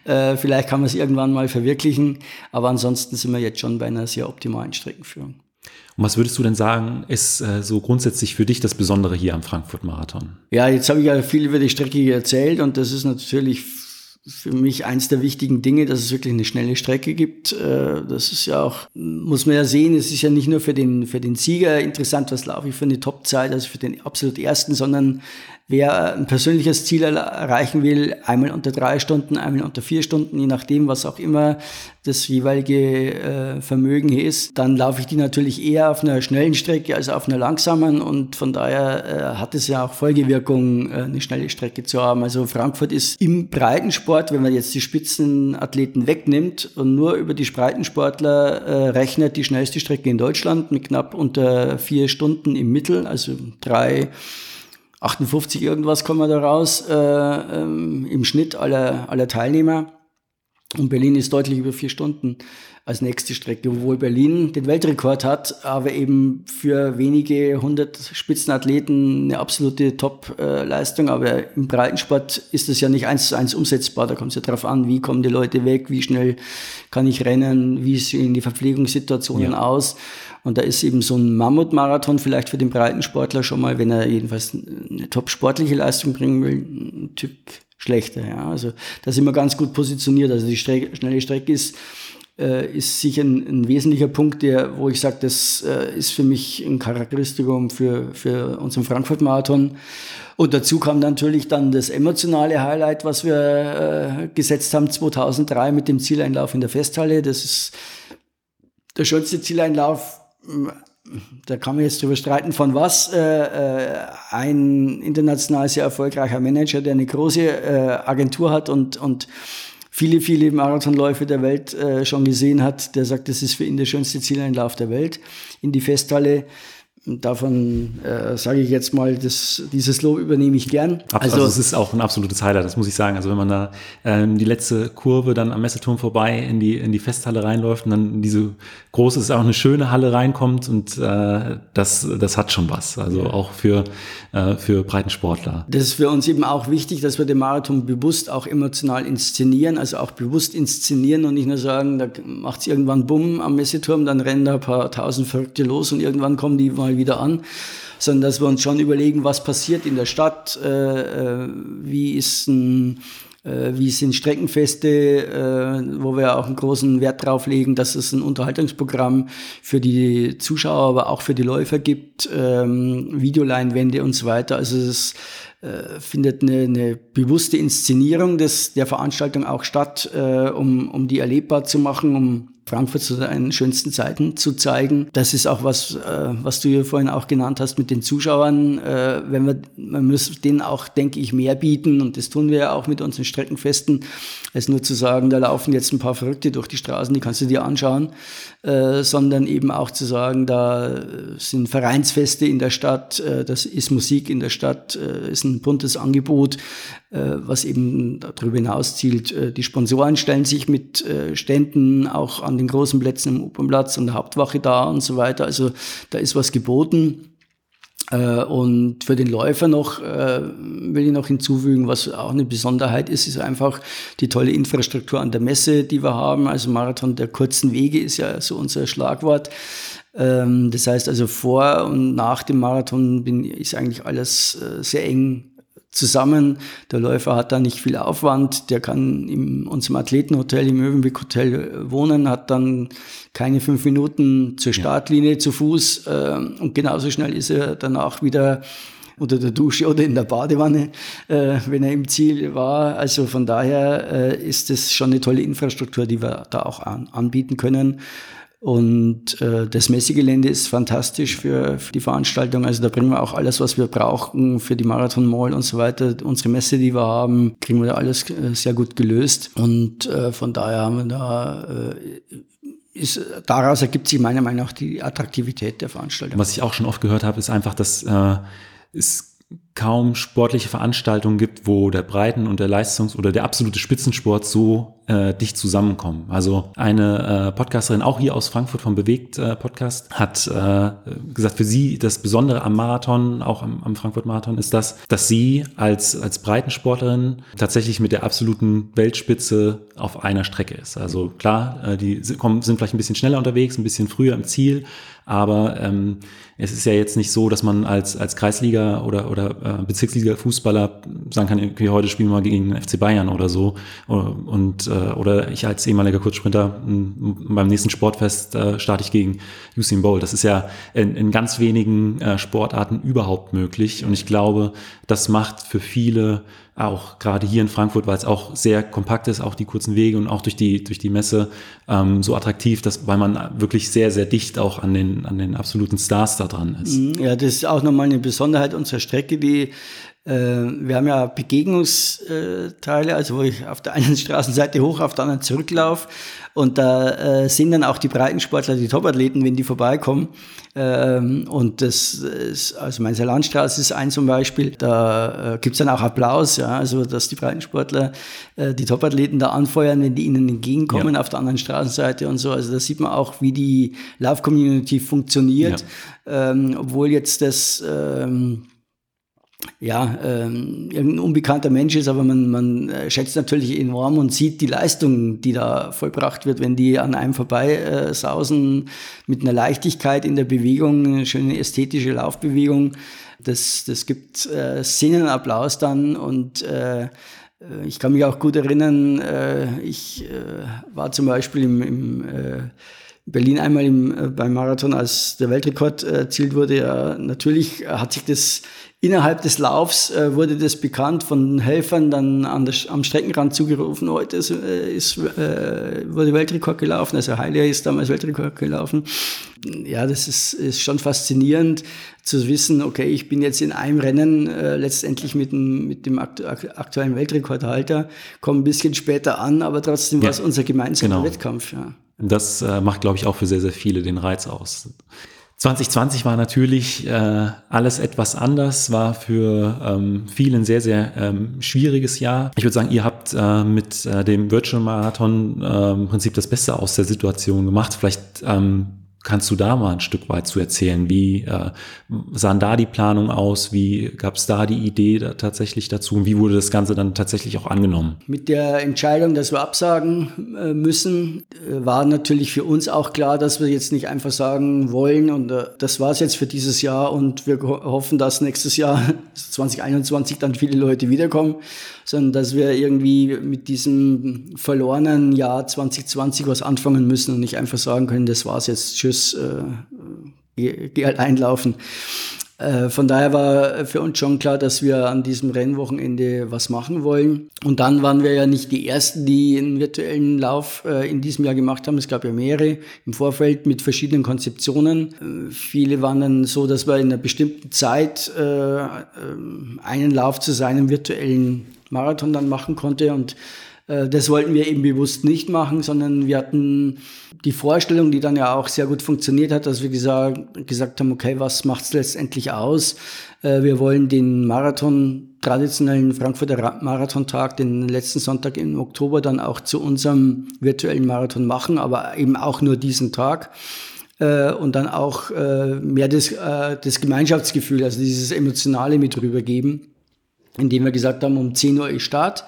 Äh, vielleicht kann man es irgendwann mal verwirklichen. Aber ansonsten sind wir jetzt schon bei einer sehr optimalen Streckenführung. Und was würdest du denn sagen, ist äh, so grundsätzlich für dich das Besondere hier am Frankfurt-Marathon? Ja, jetzt habe ich ja viel über die Strecke erzählt und das ist natürlich für mich eins der wichtigen Dinge, dass es wirklich eine schnelle Strecke gibt. Äh, das ist ja auch, muss man ja sehen, es ist ja nicht nur für den, für den Sieger interessant, was laufe ich für eine Topzeit, also für den absolut ersten, sondern wer ein persönliches Ziel erreichen will, einmal unter drei Stunden, einmal unter vier Stunden, je nachdem, was auch immer das jeweilige äh, Vermögen ist, dann laufe ich die natürlich eher auf einer schnellen Strecke als auf einer langsamen und von daher äh, hat es ja auch Folgewirkung, äh, eine schnelle Strecke zu haben. Also Frankfurt ist im Breitensport, wenn man jetzt die Spitzenathleten wegnimmt und nur über die Breitensportler äh, rechnet, die schnellste Strecke in Deutschland mit knapp unter vier Stunden im Mittel, also drei 58 irgendwas kommen wir da raus äh, ähm, im Schnitt aller, aller Teilnehmer. Und Berlin ist deutlich über vier Stunden als nächste Strecke, obwohl Berlin den Weltrekord hat, aber eben für wenige hundert Spitzenathleten eine absolute Top-Leistung. Aber im Breitensport ist das ja nicht eins zu eins umsetzbar. Da kommt es ja darauf an, wie kommen die Leute weg, wie schnell kann ich rennen, wie sehen die Verpflegungssituationen ja. aus. Und da ist eben so ein Mammutmarathon vielleicht für den Breitensportler schon mal, wenn er jedenfalls eine top sportliche Leistung bringen will, ein Typ schlechter. Ja. Also da sind wir ganz gut positioniert. Also die Strecke, schnelle Strecke ist, äh, ist sicher ein, ein, wesentlicher Punkt, der, wo ich sage, das äh, ist für mich ein Charakteristikum für, für unseren Frankfurt-Marathon. Und dazu kam natürlich dann das emotionale Highlight, was wir äh, gesetzt haben 2003 mit dem Zieleinlauf in der Festhalle. Das ist der schönste Zieleinlauf da kann man jetzt drüber streiten, von was äh, äh, ein international sehr erfolgreicher Manager, der eine große äh, Agentur hat und, und viele, viele Marathonläufe der Welt äh, schon gesehen hat, der sagt, das ist für ihn der schönste Zieleinlauf der Welt in die Festhalle. Davon äh, sage ich jetzt mal, das, dieses Lob übernehme ich gern. Also, also es ist auch ein absolutes Highlight, das muss ich sagen. Also wenn man da ähm, die letzte Kurve dann am Messeturm vorbei in die, in die Festhalle reinläuft und dann in diese große, ist auch eine schöne Halle reinkommt und äh, das, das hat schon was. Also auch für, äh, für Breitensportler. Das ist für uns eben auch wichtig, dass wir den Marathon bewusst auch emotional inszenieren, also auch bewusst inszenieren und nicht nur sagen, da macht es irgendwann Bumm am Messeturm, dann rennen da ein paar tausend Verrückte los und irgendwann kommen die mal wieder an, sondern dass wir uns schon überlegen, was passiert in der Stadt, äh, äh wie ist ein äh, wie sind Streckenfeste, äh, wo wir auch einen großen Wert drauf legen, dass es ein Unterhaltungsprogramm für die Zuschauer, aber auch für die Läufer gibt, ähm, Videoleinwände und so weiter. Also es findet eine, eine bewusste Inszenierung des, der Veranstaltung auch statt, um, um die erlebbar zu machen, um Frankfurt zu seinen schönsten Zeiten zu zeigen. Das ist auch was, äh, was du ja vorhin auch genannt hast mit den Zuschauern. Äh, wenn wir, man muss denen auch, denke ich, mehr bieten und das tun wir ja auch mit unseren Streckenfesten, als nur zu sagen, da laufen jetzt ein paar Verrückte durch die Straßen, die kannst du dir anschauen, äh, sondern eben auch zu sagen, da sind Vereinsfeste in der Stadt, äh, das ist Musik in der Stadt, äh, ist ein buntes Angebot, äh, was eben darüber hinaus zielt. Die Sponsoren stellen sich mit Ständen auch an den großen Plätzen im Opernplatz und der Hauptwache da und so weiter. Also da ist was geboten. Und für den Läufer noch, will ich noch hinzufügen, was auch eine Besonderheit ist, ist einfach die tolle Infrastruktur an der Messe, die wir haben. Also Marathon der kurzen Wege ist ja so unser Schlagwort. Ähm, das heißt also vor und nach dem Marathon ist eigentlich alles sehr eng zusammen. Der Läufer hat da nicht viel Aufwand, der kann in unserem Athletenhotel, im Mövenpick Hotel wohnen, hat dann keine fünf Minuten zur Startlinie ja. zu Fuß äh, und genauso schnell ist er danach wieder unter der Dusche oder in der Badewanne, äh, wenn er im Ziel war. Also von daher äh, ist es schon eine tolle Infrastruktur, die wir da auch an, anbieten können. Und äh, das Messegelände ist fantastisch für, für die Veranstaltung. Also da bringen wir auch alles, was wir brauchen für die Marathon Mall und so weiter. Unsere Messe, die wir haben, kriegen wir da alles äh, sehr gut gelöst. Und äh, von daher haben wir da äh, ist, daraus ergibt sich meiner Meinung nach die Attraktivität der Veranstaltung. Was ich auch schon oft gehört habe, ist einfach, dass äh, es kaum sportliche Veranstaltungen gibt, wo der Breiten- und der Leistungs- oder der absolute Spitzensport so äh, dicht zusammenkommen. Also eine äh, Podcasterin, auch hier aus Frankfurt vom Bewegt äh, Podcast, hat äh, gesagt, für sie das Besondere am Marathon, auch am, am Frankfurt-Marathon, ist das, dass sie als, als Breitensportlerin tatsächlich mit der absoluten Weltspitze auf einer Strecke ist. Also klar, äh, die sind vielleicht ein bisschen schneller unterwegs, ein bisschen früher im Ziel, aber ähm, es ist ja jetzt nicht so, dass man als, als Kreisliga oder, oder äh, Bezirksliga-Fußballer sagen kann, okay, heute spielen wir mal gegen den FC Bayern oder so. Und äh, oder ich als ehemaliger Kurzsprinter beim nächsten Sportfest äh, starte ich gegen Usain Bolt. Das ist ja in, in ganz wenigen äh, Sportarten überhaupt möglich und ich glaube, das macht für viele auch gerade hier in Frankfurt, weil es auch sehr kompakt ist, auch die kurzen Wege und auch durch die, durch die Messe ähm, so attraktiv, dass, weil man wirklich sehr, sehr dicht auch an den, an den absoluten Stars da dran ist. Mhm, ja, das ist auch nochmal eine Besonderheit unserer Strecke, die äh, wir haben ja Begegnungsteile, also wo ich auf der einen Straßenseite hoch, auf der anderen zurücklaufe. Und da äh, sind dann auch die Breitensportler, die Topathleten, wenn die vorbeikommen. Ähm, und das ist, also meine Landstraße ist ein zum Beispiel. Da äh, gibt's dann auch Applaus, ja, also dass die Breitensportler äh, die Topathleten da anfeuern, wenn die ihnen entgegenkommen ja. auf der anderen Straßenseite und so. Also da sieht man auch, wie die Lauf-Community funktioniert. Ja. Ähm, obwohl jetzt das ähm, ja, ähm, irgendein unbekannter Mensch ist, aber man, man äh, schätzt natürlich enorm und sieht die Leistung, die da vollbracht wird, wenn die an einem vorbei äh, sausen mit einer Leichtigkeit in der Bewegung, eine schöne ästhetische Laufbewegung. Das, das gibt äh, Szenenapplaus dann und äh, ich kann mich auch gut erinnern, äh, ich äh, war zum Beispiel im, im äh, Berlin einmal im, äh, beim Marathon, als der Weltrekord erzielt wurde. Ja, natürlich hat sich das Innerhalb des Laufs äh, wurde das bekannt von Helfern dann an der, am Streckenrand zugerufen, heute ist, äh, ist, äh, wurde Weltrekord gelaufen, also Heilia ist damals Weltrekord gelaufen. Ja, das ist, ist schon faszinierend zu wissen, okay, ich bin jetzt in einem Rennen äh, letztendlich mit dem, mit dem aktu aktuellen Weltrekordhalter, komme ein bisschen später an, aber trotzdem ja, war es unser gemeinsamer genau. Wettkampf. Ja. Das äh, macht, glaube ich, auch für sehr, sehr viele den Reiz aus. 2020 war natürlich äh, alles etwas anders, war für ähm, viele ein sehr, sehr ähm, schwieriges Jahr. Ich würde sagen, ihr habt äh, mit äh, dem Virtual Marathon äh, im Prinzip das Beste aus der Situation gemacht. Vielleicht ähm, Kannst du da mal ein Stück weit zu erzählen? Wie äh, sahen da die Planungen aus? Wie gab es da die Idee da tatsächlich dazu? Und wie wurde das Ganze dann tatsächlich auch angenommen? Mit der Entscheidung, dass wir absagen äh, müssen, äh, war natürlich für uns auch klar, dass wir jetzt nicht einfach sagen wollen und äh, das war es jetzt für dieses Jahr und wir hoffen, dass nächstes Jahr 2021 dann viele Leute wiederkommen, sondern dass wir irgendwie mit diesem verlorenen Jahr 2020 was anfangen müssen und nicht einfach sagen können, das war's jetzt, tschüss, äh, geh, geh halt einlaufen. Äh, von daher war für uns schon klar, dass wir an diesem Rennwochenende was machen wollen. Und dann waren wir ja nicht die Ersten, die einen virtuellen Lauf äh, in diesem Jahr gemacht haben. Es gab ja mehrere im Vorfeld mit verschiedenen Konzeptionen. Äh, viele waren dann so, dass wir in einer bestimmten Zeit äh, äh, einen Lauf zu seinem virtuellen Marathon dann machen konnte. Und äh, das wollten wir eben bewusst nicht machen, sondern wir hatten die Vorstellung, die dann ja auch sehr gut funktioniert hat, dass wir gesagt, gesagt haben, okay, was macht es letztendlich aus? Äh, wir wollen den Marathon, traditionellen Frankfurter Marathontag, den letzten Sonntag im Oktober dann auch zu unserem virtuellen Marathon machen, aber eben auch nur diesen Tag äh, und dann auch mehr das, das Gemeinschaftsgefühl, also dieses Emotionale mit rübergeben indem wir gesagt haben, um 10 Uhr ist Start,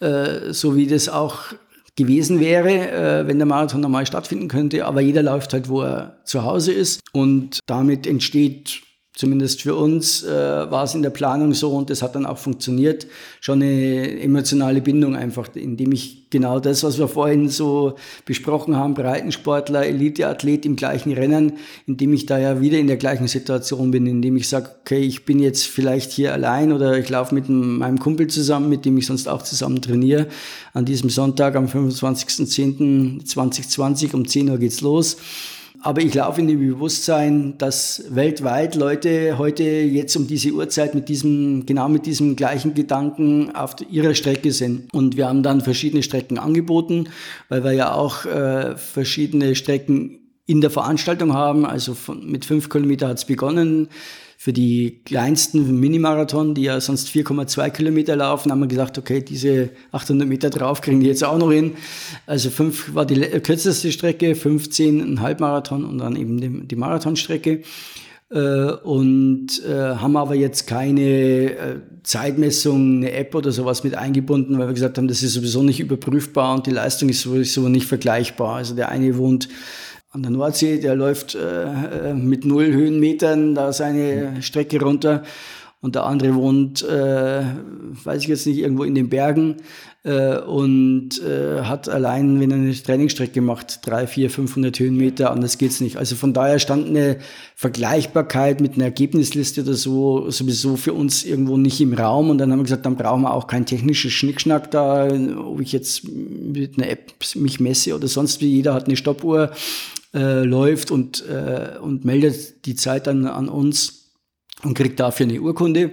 äh, so wie das auch gewesen wäre, äh, wenn der Marathon normal stattfinden könnte. Aber jeder läuft halt, wo er zu Hause ist. Und damit entsteht zumindest für uns äh, war es in der Planung so und das hat dann auch funktioniert, schon eine emotionale Bindung einfach, indem ich genau das, was wir vorhin so besprochen haben, Breitensportler, Eliteathlet im gleichen Rennen, indem ich da ja wieder in der gleichen Situation bin, indem ich sage, okay, ich bin jetzt vielleicht hier allein oder ich laufe mit meinem Kumpel zusammen, mit dem ich sonst auch zusammen trainiere. An diesem Sonntag am 25.10.2020 um 10 Uhr geht's los aber ich laufe in dem Bewusstsein, dass weltweit Leute heute jetzt um diese Uhrzeit mit diesem, genau mit diesem gleichen Gedanken auf ihrer Strecke sind. Und wir haben dann verschiedene Strecken angeboten, weil wir ja auch äh, verschiedene Strecken in der Veranstaltung haben. Also von, mit fünf Kilometer hat es begonnen. Für die kleinsten Minimarathon, die ja sonst 4,2 Kilometer laufen, haben wir gesagt, okay, diese 800 Meter drauf kriegen die jetzt auch noch hin. Also fünf war die kürzeste Strecke, 15 ein Halbmarathon und dann eben die, die Marathonstrecke. Äh, und äh, haben aber jetzt keine äh, Zeitmessung, eine App oder sowas mit eingebunden, weil wir gesagt haben, das ist sowieso nicht überprüfbar und die Leistung ist sowieso nicht vergleichbar. Also der eine wohnt an der Nordsee, der läuft äh, äh, mit null Höhenmetern da seine Strecke runter. und der andere wohnt, äh, weiß ich jetzt nicht, irgendwo in den Bergen äh, und äh, hat allein, wenn er eine Trainingsstrecke macht, drei, vier, 500 Höhenmeter, anders geht's nicht. Also von daher stand eine Vergleichbarkeit mit einer Ergebnisliste oder so sowieso für uns irgendwo nicht im Raum und dann haben wir gesagt, dann brauchen wir auch kein technisches Schnickschnack da, ob ich jetzt mit einer App mich messe oder sonst wie, jeder hat eine Stoppuhr, äh, läuft und, äh, und meldet die Zeit dann an uns und kriegt dafür eine Urkunde.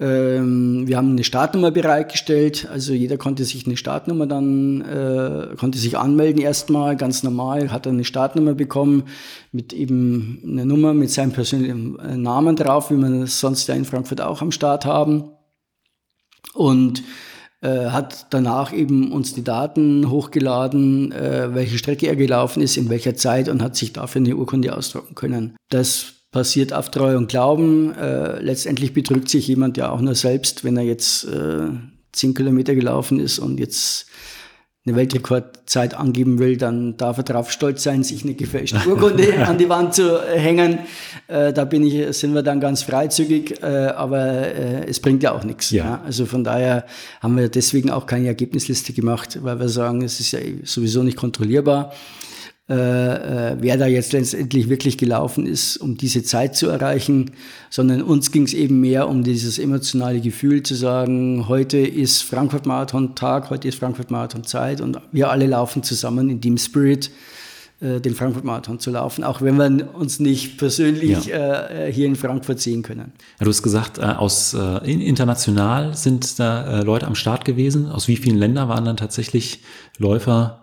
Ähm, wir haben eine Startnummer bereitgestellt, also jeder konnte sich eine Startnummer dann, äh, konnte sich anmelden erstmal, ganz normal, hat dann eine Startnummer bekommen mit eben einer Nummer mit seinem persönlichen äh, Namen drauf, wie man es sonst ja in Frankfurt auch am Start haben. Und äh, hat danach eben uns die Daten hochgeladen, äh, welche Strecke er gelaufen ist, in welcher Zeit und hat sich dafür eine Urkunde ausdrucken können. Das passiert auf Treu und Glauben. Äh, letztendlich betrügt sich jemand ja auch nur selbst, wenn er jetzt äh, zehn Kilometer gelaufen ist und jetzt eine Weltrekordzeit angeben will, dann darf er darauf stolz sein, sich eine gefälschte Urkunde an die Wand zu hängen. Äh, da bin ich, sind wir dann ganz freizügig, äh, aber äh, es bringt ja auch nichts. Ja. ja. Also von daher haben wir deswegen auch keine Ergebnisliste gemacht, weil wir sagen, es ist ja sowieso nicht kontrollierbar äh, äh, wer da jetzt letztendlich wirklich gelaufen ist, um diese Zeit zu erreichen, sondern uns ging es eben mehr um dieses emotionale Gefühl zu sagen, heute ist Frankfurt Marathon Tag, heute ist Frankfurt Marathon Zeit und wir alle laufen zusammen in dem Spirit äh, den Frankfurt Marathon zu laufen, auch wenn wir uns nicht persönlich ja. äh, hier in Frankfurt sehen können. Ja, du hast gesagt, äh, aus äh, international sind da äh, Leute am Start gewesen. Aus wie vielen Ländern waren dann tatsächlich Läufer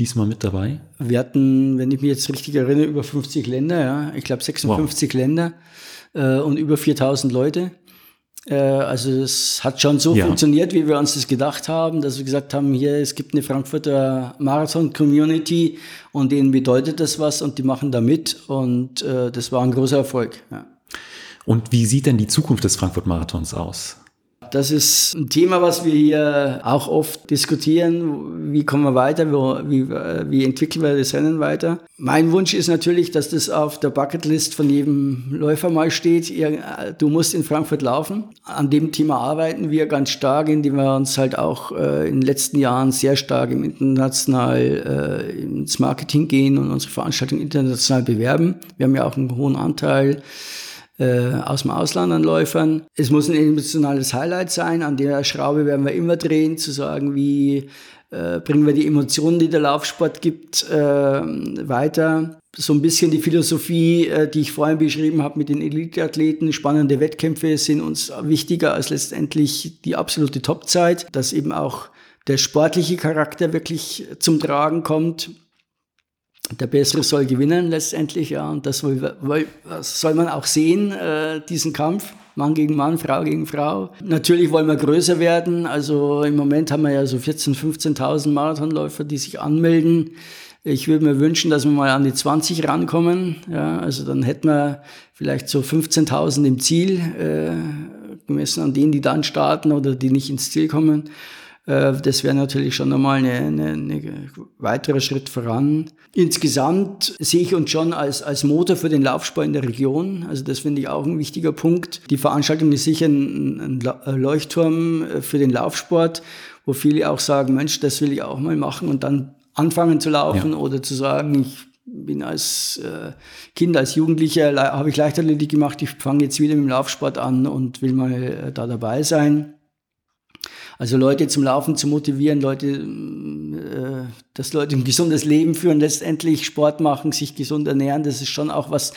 diesmal mit dabei? Wir hatten, wenn ich mich jetzt richtig erinnere, über 50 Länder, ja. Ich glaube 56 wow. Länder äh, und über 4000 Leute. Äh, also es hat schon so ja. funktioniert, wie wir uns das gedacht haben, dass wir gesagt haben, hier, es gibt eine Frankfurter Marathon-Community und denen bedeutet das was und die machen da mit und äh, das war ein großer Erfolg. Ja. Und wie sieht denn die Zukunft des Frankfurt-Marathons aus? Das ist ein Thema, was wir hier auch oft diskutieren. Wie kommen wir weiter? Wie, wie entwickeln wir das Rennen weiter? Mein Wunsch ist natürlich, dass das auf der Bucketlist von jedem Läufer mal steht. Du musst in Frankfurt laufen. An dem Thema arbeiten wir ganz stark, indem wir uns halt auch äh, in den letzten Jahren sehr stark im international äh, ins Marketing gehen und unsere Veranstaltung international bewerben. Wir haben ja auch einen hohen Anteil äh, aus dem Ausland an Läufern. Es muss ein emotionales Highlight sein. An der Schraube werden wir immer drehen, zu sagen, wie äh, bringen wir die Emotionen, die der Laufsport gibt, äh, weiter. So ein bisschen die Philosophie, äh, die ich vorhin beschrieben habe mit den Eliteathleten. Spannende Wettkämpfe sind uns wichtiger als letztendlich die absolute Topzeit, dass eben auch der sportliche Charakter wirklich zum Tragen kommt der Bessere soll gewinnen letztendlich, ja. Und das soll, soll man auch sehen, äh, diesen Kampf. Mann gegen Mann, Frau gegen Frau. Natürlich wollen wir größer werden. Also im Moment haben wir ja so 14.000, 15.000 Marathonläufer, die sich anmelden. Ich würde mir wünschen, dass wir mal an die 20 rankommen. Ja, also dann hätten wir vielleicht so 15.000 im Ziel, äh, gemessen an denen, die dann starten oder die nicht ins Ziel kommen. Äh, das wäre natürlich schon nochmal eine, eine, eine weiterer Schritt voran. Insgesamt sehe ich uns schon als, als Motor für den Laufsport in der Region. Also das finde ich auch ein wichtiger Punkt. Die Veranstaltung ist sicher ein, ein Leuchtturm äh, für den Laufsport, wo viele auch sagen, Mensch, das will ich auch mal machen und dann anfangen zu laufen ja. oder zu sagen, ich bin als äh, Kind, als Jugendlicher, habe ich Leichtathletik gemacht, ich fange jetzt wieder mit dem Laufsport an und will mal da dabei sein. Also Leute zum Laufen zu motivieren, Leute, äh, dass Leute ein gesundes Leben führen, letztendlich Sport machen, sich gesund ernähren, das ist schon auch was,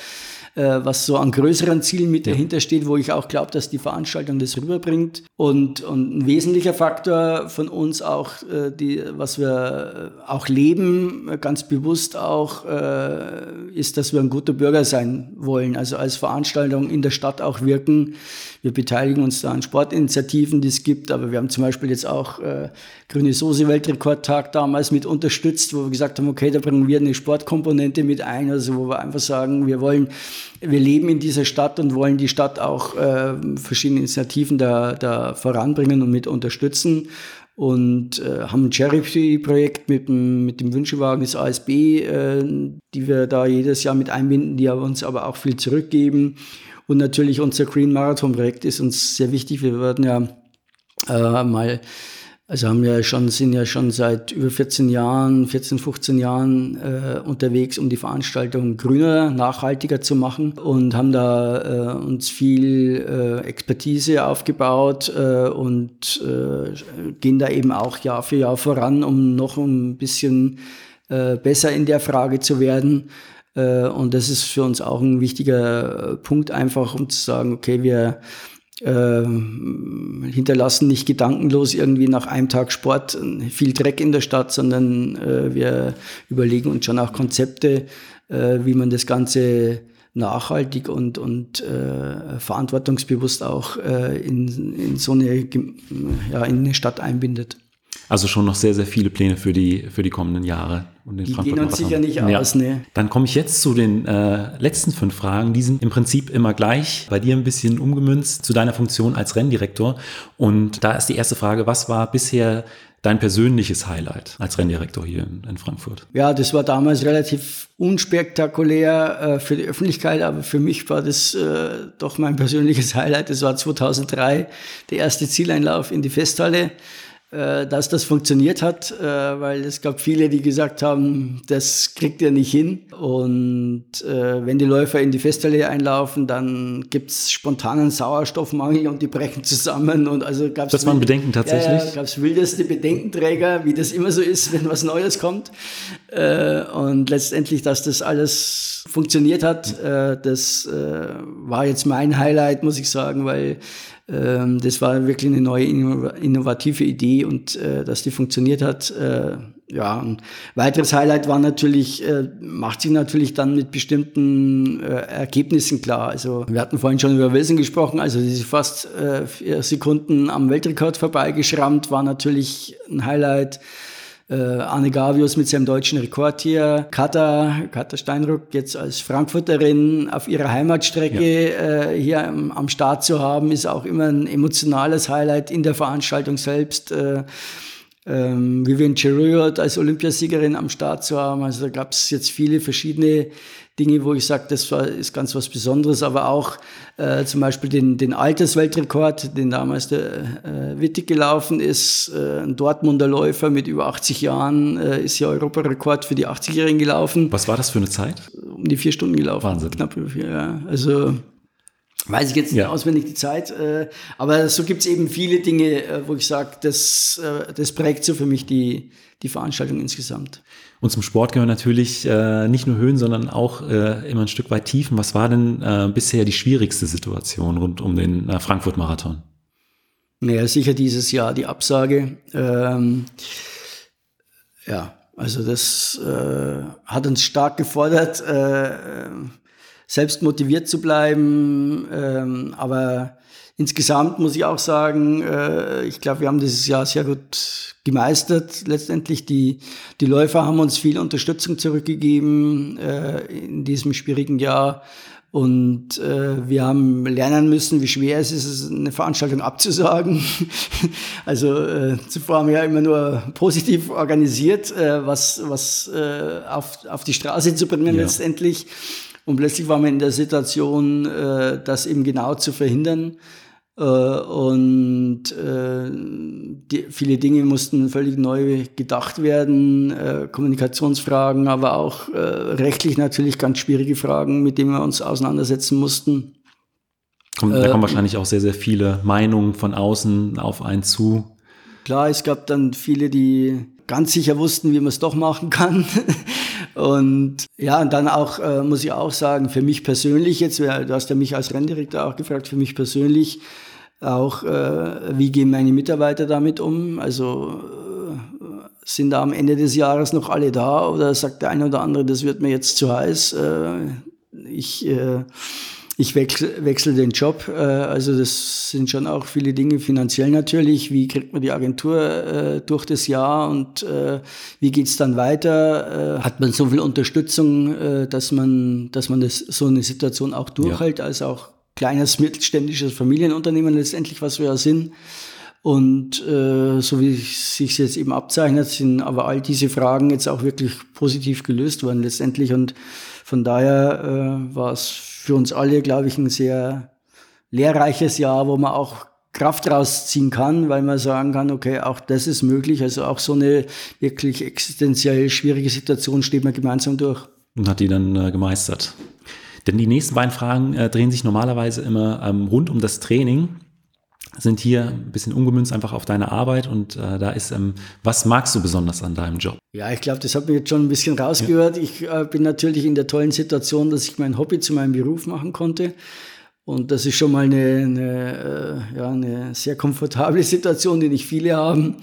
äh, was so an größeren Zielen mit ja. dahinter steht, wo ich auch glaube, dass die Veranstaltung das rüberbringt. Und, und ein wesentlicher Faktor von uns auch, äh, die, was wir auch leben, ganz bewusst auch, äh, ist, dass wir ein guter Bürger sein wollen. Also als Veranstaltung in der Stadt auch wirken. Wir beteiligen uns da an Sportinitiativen, die es gibt, aber wir haben zum Beispiel jetzt auch äh, Grüne Soße Weltrekordtag damals mit unterstützt, wo wir gesagt haben, okay, da bringen wir eine Sportkomponente mit ein, also wo wir einfach sagen, wir wollen wir leben in dieser Stadt und wollen die Stadt auch äh, verschiedene Initiativen da, da voranbringen und mit unterstützen und äh, haben ein Charity-Projekt mit dem, mit dem Wünschewagen des ASB, äh, die wir da jedes Jahr mit einbinden, die uns aber auch viel zurückgeben. Und natürlich unser Green Marathon Projekt ist uns sehr wichtig. Wir werden ja äh, mal also haben wir schon, sind ja schon seit über 14 Jahren, 14, 15 Jahren äh, unterwegs, um die Veranstaltung grüner, nachhaltiger zu machen und haben da äh, uns viel äh, Expertise aufgebaut äh, und äh, gehen da eben auch Jahr für Jahr voran, um noch ein bisschen äh, besser in der Frage zu werden. Äh, und das ist für uns auch ein wichtiger Punkt, einfach um zu sagen, okay, wir äh, hinterlassen nicht gedankenlos irgendwie nach einem Tag Sport viel Dreck in der Stadt, sondern äh, wir überlegen uns schon auch Konzepte, äh, wie man das Ganze nachhaltig und, und äh, verantwortungsbewusst auch äh, in, in so eine, ja, in eine Stadt einbindet. Also schon noch sehr, sehr viele Pläne für die, für die kommenden Jahre. Und den die Frankfurt gehen uns sicher nicht ja. aus, ne? Dann komme ich jetzt zu den äh, letzten fünf Fragen. Die sind im Prinzip immer gleich. Bei dir ein bisschen umgemünzt zu deiner Funktion als Renndirektor. Und da ist die erste Frage, was war bisher dein persönliches Highlight als Renndirektor hier in, in Frankfurt? Ja, das war damals relativ unspektakulär äh, für die Öffentlichkeit, aber für mich war das äh, doch mein persönliches Highlight. Das war 2003 der erste Zieleinlauf in die Festhalle. Äh, dass das funktioniert hat, äh, weil es gab viele, die gesagt haben, das kriegt ihr nicht hin. Und äh, wenn die Läufer in die Festhalle einlaufen, dann gibt's spontanen Sauerstoffmangel und die brechen zusammen. Und also gab's das waren Bedenken tatsächlich? Ja, ja gab's wildeste Bedenkenträger, wie das immer so ist, wenn was Neues kommt. und letztendlich, dass das alles funktioniert hat, das war jetzt mein Highlight, muss ich sagen, weil das war wirklich eine neue innovative Idee und äh, dass die funktioniert hat. Äh, ja, ein weiteres Highlight war natürlich, äh, macht sich natürlich dann mit bestimmten äh, Ergebnissen klar. Also wir hatten vorhin schon über Wilson gesprochen, also diese fast äh, vier Sekunden am Weltrekord vorbeigeschrammt war natürlich ein Highlight äh, Arne Gavius mit seinem deutschen Rekord hier, Katha, Katha Steinruck jetzt als Frankfurterin auf ihrer Heimatstrecke ja. äh, hier am, am, Start zu haben, ist auch immer ein emotionales Highlight in der Veranstaltung selbst. Äh, ähm, Vivian Cheruiyot als Olympiasiegerin am Start zu haben. Also da gab es jetzt viele verschiedene Dinge, wo ich sage, das war, ist ganz was Besonderes, aber auch äh, zum Beispiel den, den Altersweltrekord, den damals der äh, Wittig gelaufen ist, äh, ein Dortmunder Läufer mit über 80 Jahren, äh, ist ja Europarekord für die 80-Jährigen gelaufen. Was war das für eine Zeit? Um die vier Stunden gelaufen. Wahnsinn. Knapp über vier, ja. Also Weiß ich jetzt nicht ja. auswendig die Zeit, äh, aber so gibt es eben viele Dinge, äh, wo ich sage, das, äh, das prägt so für mich die, die Veranstaltung insgesamt. Und zum Sport gehören natürlich äh, nicht nur Höhen, sondern auch äh, immer ein Stück weit Tiefen. Was war denn äh, bisher die schwierigste Situation rund um den äh, Frankfurt-Marathon? Naja, sicher dieses Jahr die Absage. Ähm, ja, also das äh, hat uns stark gefordert, äh, selbst motiviert zu bleiben. Ähm, aber insgesamt muss ich auch sagen, äh, ich glaube, wir haben dieses Jahr sehr gut gemeistert. Letztendlich die, die Läufer haben uns viel Unterstützung zurückgegeben äh, in diesem schwierigen Jahr. Und äh, wir haben lernen müssen, wie schwer es ist, eine Veranstaltung abzusagen. also äh, zuvor haben wir ja immer nur positiv organisiert, äh, was, was äh, auf, auf die Straße zu bringen ja. letztendlich. Und plötzlich waren wir in der Situation, äh, das eben genau zu verhindern. Äh, und äh, die, viele Dinge mussten völlig neu gedacht werden, äh, Kommunikationsfragen, aber auch äh, rechtlich natürlich ganz schwierige Fragen, mit denen wir uns auseinandersetzen mussten. Da kommen äh, wahrscheinlich auch sehr, sehr viele Meinungen von außen auf einen zu. Klar, es gab dann viele, die ganz sicher wussten, wie man es doch machen kann. Und ja, und dann auch, äh, muss ich auch sagen, für mich persönlich jetzt, du hast ja mich als Renndirektor auch gefragt, für mich persönlich auch, äh, wie gehen meine Mitarbeiter damit um? Also äh, sind da am Ende des Jahres noch alle da oder sagt der eine oder andere, das wird mir jetzt zu heiß? Äh, ich äh, ich wechsle, wechsle den Job. Äh, also das sind schon auch viele Dinge finanziell natürlich. Wie kriegt man die Agentur äh, durch das Jahr und äh, wie geht's dann weiter? Äh, hat man so viel Unterstützung, äh, dass man, dass man das, so eine Situation auch durchhält, ja. als auch kleines mittelständisches Familienunternehmen letztendlich, was wir ja sind. Und äh, so wie es sich jetzt eben abzeichnet, sind aber all diese Fragen jetzt auch wirklich positiv gelöst worden letztendlich. Und von daher äh, war es für uns alle, glaube ich, ein sehr lehrreiches Jahr, wo man auch Kraft rausziehen kann, weil man sagen kann, okay, auch das ist möglich. Also auch so eine wirklich existenziell schwierige Situation steht man gemeinsam durch. Und hat die dann äh, gemeistert. Denn die nächsten beiden Fragen äh, drehen sich normalerweise immer ähm, rund um das Training, sind hier ein bisschen umgemünzt einfach auf deine Arbeit und äh, da ist, ähm, was magst du besonders an deinem Job? Ja, ich glaube, das hat mir jetzt schon ein bisschen rausgehört. Ja. Ich äh, bin natürlich in der tollen Situation, dass ich mein Hobby zu meinem Beruf machen konnte. Und das ist schon mal eine, eine, äh, ja, eine sehr komfortable Situation, die nicht viele haben.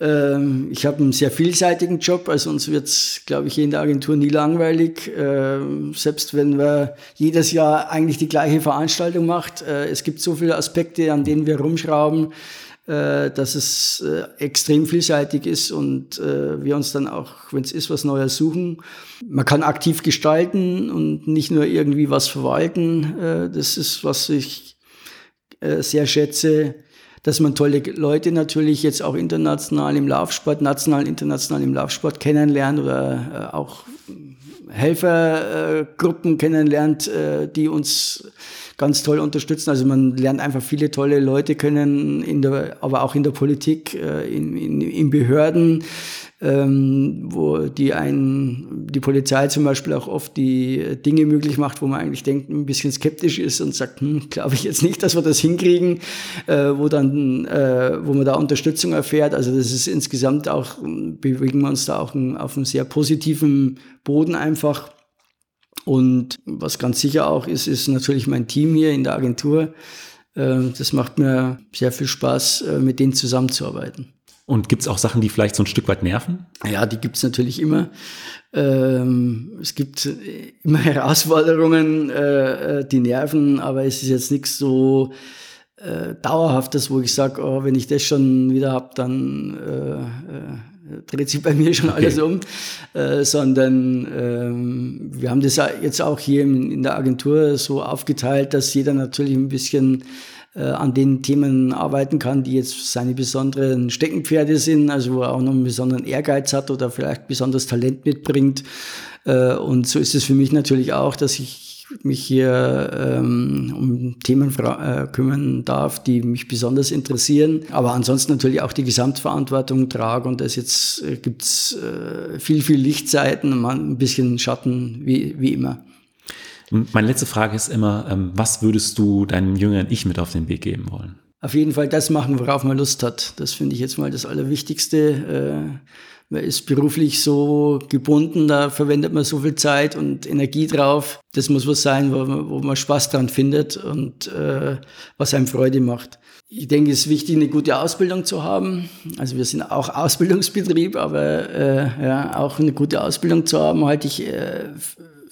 Ähm, ich habe einen sehr vielseitigen Job, also uns wird es, glaube ich, in der Agentur nie langweilig. Ähm, selbst wenn wir jedes Jahr eigentlich die gleiche Veranstaltung macht. Äh, es gibt so viele Aspekte, an denen wir rumschrauben äh, dass es äh, extrem vielseitig ist und äh, wir uns dann auch, wenn es ist, was Neues suchen. Man kann aktiv gestalten und nicht nur irgendwie was verwalten. Äh, das ist, was ich äh, sehr schätze, dass man tolle Leute natürlich jetzt auch international im Laufsport, national, international im Laufsport kennenlernt oder äh, auch Helfergruppen kennenlernt, äh, die uns ganz toll unterstützen. Also man lernt einfach viele tolle Leute kennen, in der, aber auch in der Politik, äh, in, in, in Behörden, ähm, wo die einen, die Polizei zum Beispiel auch oft die Dinge möglich macht, wo man eigentlich denkt, ein bisschen skeptisch ist und sagt, hm, glaube ich jetzt nicht, dass wir das hinkriegen, äh, wo dann, äh, wo man da Unterstützung erfährt. Also das ist insgesamt auch, bewegen wir uns da auch auf einem sehr positiven Boden einfach. Und was ganz sicher auch ist, ist natürlich mein Team hier in der Agentur. Äh, das macht mir sehr viel Spaß, äh, mit denen zusammenzuarbeiten. Und gibt es auch Sachen, die vielleicht so ein Stück weit nerven? Ja, die gibt es natürlich immer. Ähm, es gibt immer Herausforderungen, äh, die nerven, aber es ist jetzt nichts so dauerhaftes, wo ich sage, oh, wenn ich das schon wieder habe, dann dreht sich bei mir schon alles um, äh, sondern ähm, wir haben das jetzt auch hier in, in, der Agentur so aufgeteilt, dass jeder natürlich ein bisschen äh, an den Themen arbeiten kann, die jetzt seine besonderen Steckenpferde sind, also wo er auch noch einen besonderen Ehrgeiz hat oder vielleicht besonders Talent mitbringt. Äh, und so ist es für mich natürlich auch, dass ich mich hier ähm, um Themen äh, kümmern darf, die mich besonders interessieren. Aber ansonsten natürlich auch die Gesamtverantwortung trage und es jetzt äh, gibt's äh, viel, viel Lichtseiten und ein bisschen Schatten, wie, wie immer. Meine letzte Frage ist immer, ähm, was würdest du deinem jüngeren Ich mit auf den Weg geben wollen? Auf jeden Fall das machen, worauf man Lust hat. Das finde ich jetzt mal das Allerwichtigste. Äh, man ist beruflich so gebunden, da verwendet man so viel Zeit und Energie drauf. Das muss was sein, wo man, wo man Spaß dran findet und äh, was einem Freude macht. Ich denke, es ist wichtig, eine gute Ausbildung zu haben. Also wir sind auch Ausbildungsbetrieb, aber äh, ja, auch eine gute Ausbildung zu haben, halte ich äh,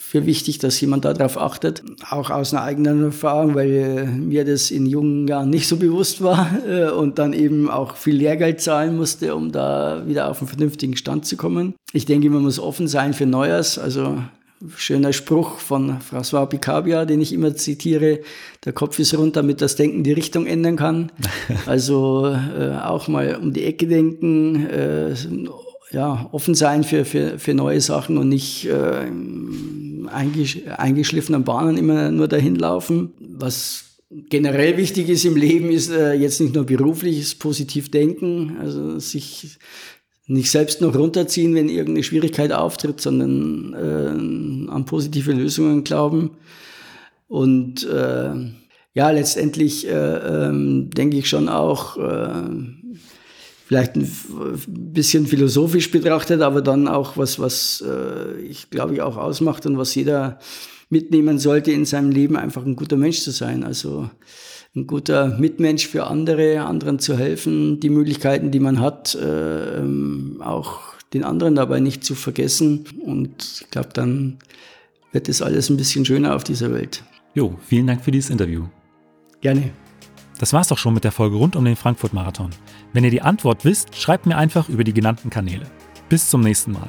für wichtig, dass jemand darauf achtet. Auch aus einer eigenen Erfahrung, weil äh, mir das in jungen Jahren nicht so bewusst war äh, und dann eben auch viel Lehrgeld zahlen musste, um da wieder auf einen vernünftigen Stand zu kommen. Ich denke, man muss offen sein für Neues. Also schöner Spruch von François Picabia, den ich immer zitiere, der Kopf ist rund, damit das Denken die Richtung ändern kann. Also äh, auch mal um die Ecke denken, äh, ja, offen sein für, für, für neue Sachen und nicht äh, eingesch eingeschliffenen Bahnen immer nur dahin laufen. Was generell wichtig ist im Leben, ist äh, jetzt nicht nur berufliches positiv denken, also sich nicht selbst noch runterziehen, wenn irgendeine Schwierigkeit auftritt, sondern äh, an positive Lösungen glauben. Und äh, ja, letztendlich äh, ähm, denke ich schon auch, äh, vielleicht ein bisschen philosophisch betrachtet, aber dann auch was, was äh, ich glaube ich auch ausmacht und was jeder mitnehmen sollte in seinem Leben, einfach ein guter Mensch zu sein. Also ein guter Mitmensch für andere, anderen zu helfen, die Möglichkeiten, die man hat, äh, auch den anderen dabei nicht zu vergessen. Und ich glaube, dann wird das alles ein bisschen schöner auf dieser Welt. Jo, vielen Dank für dieses Interview. Gerne. Das war's doch schon mit der Folge rund um den Frankfurt-Marathon. Wenn ihr die Antwort wisst, schreibt mir einfach über die genannten Kanäle. Bis zum nächsten Mal.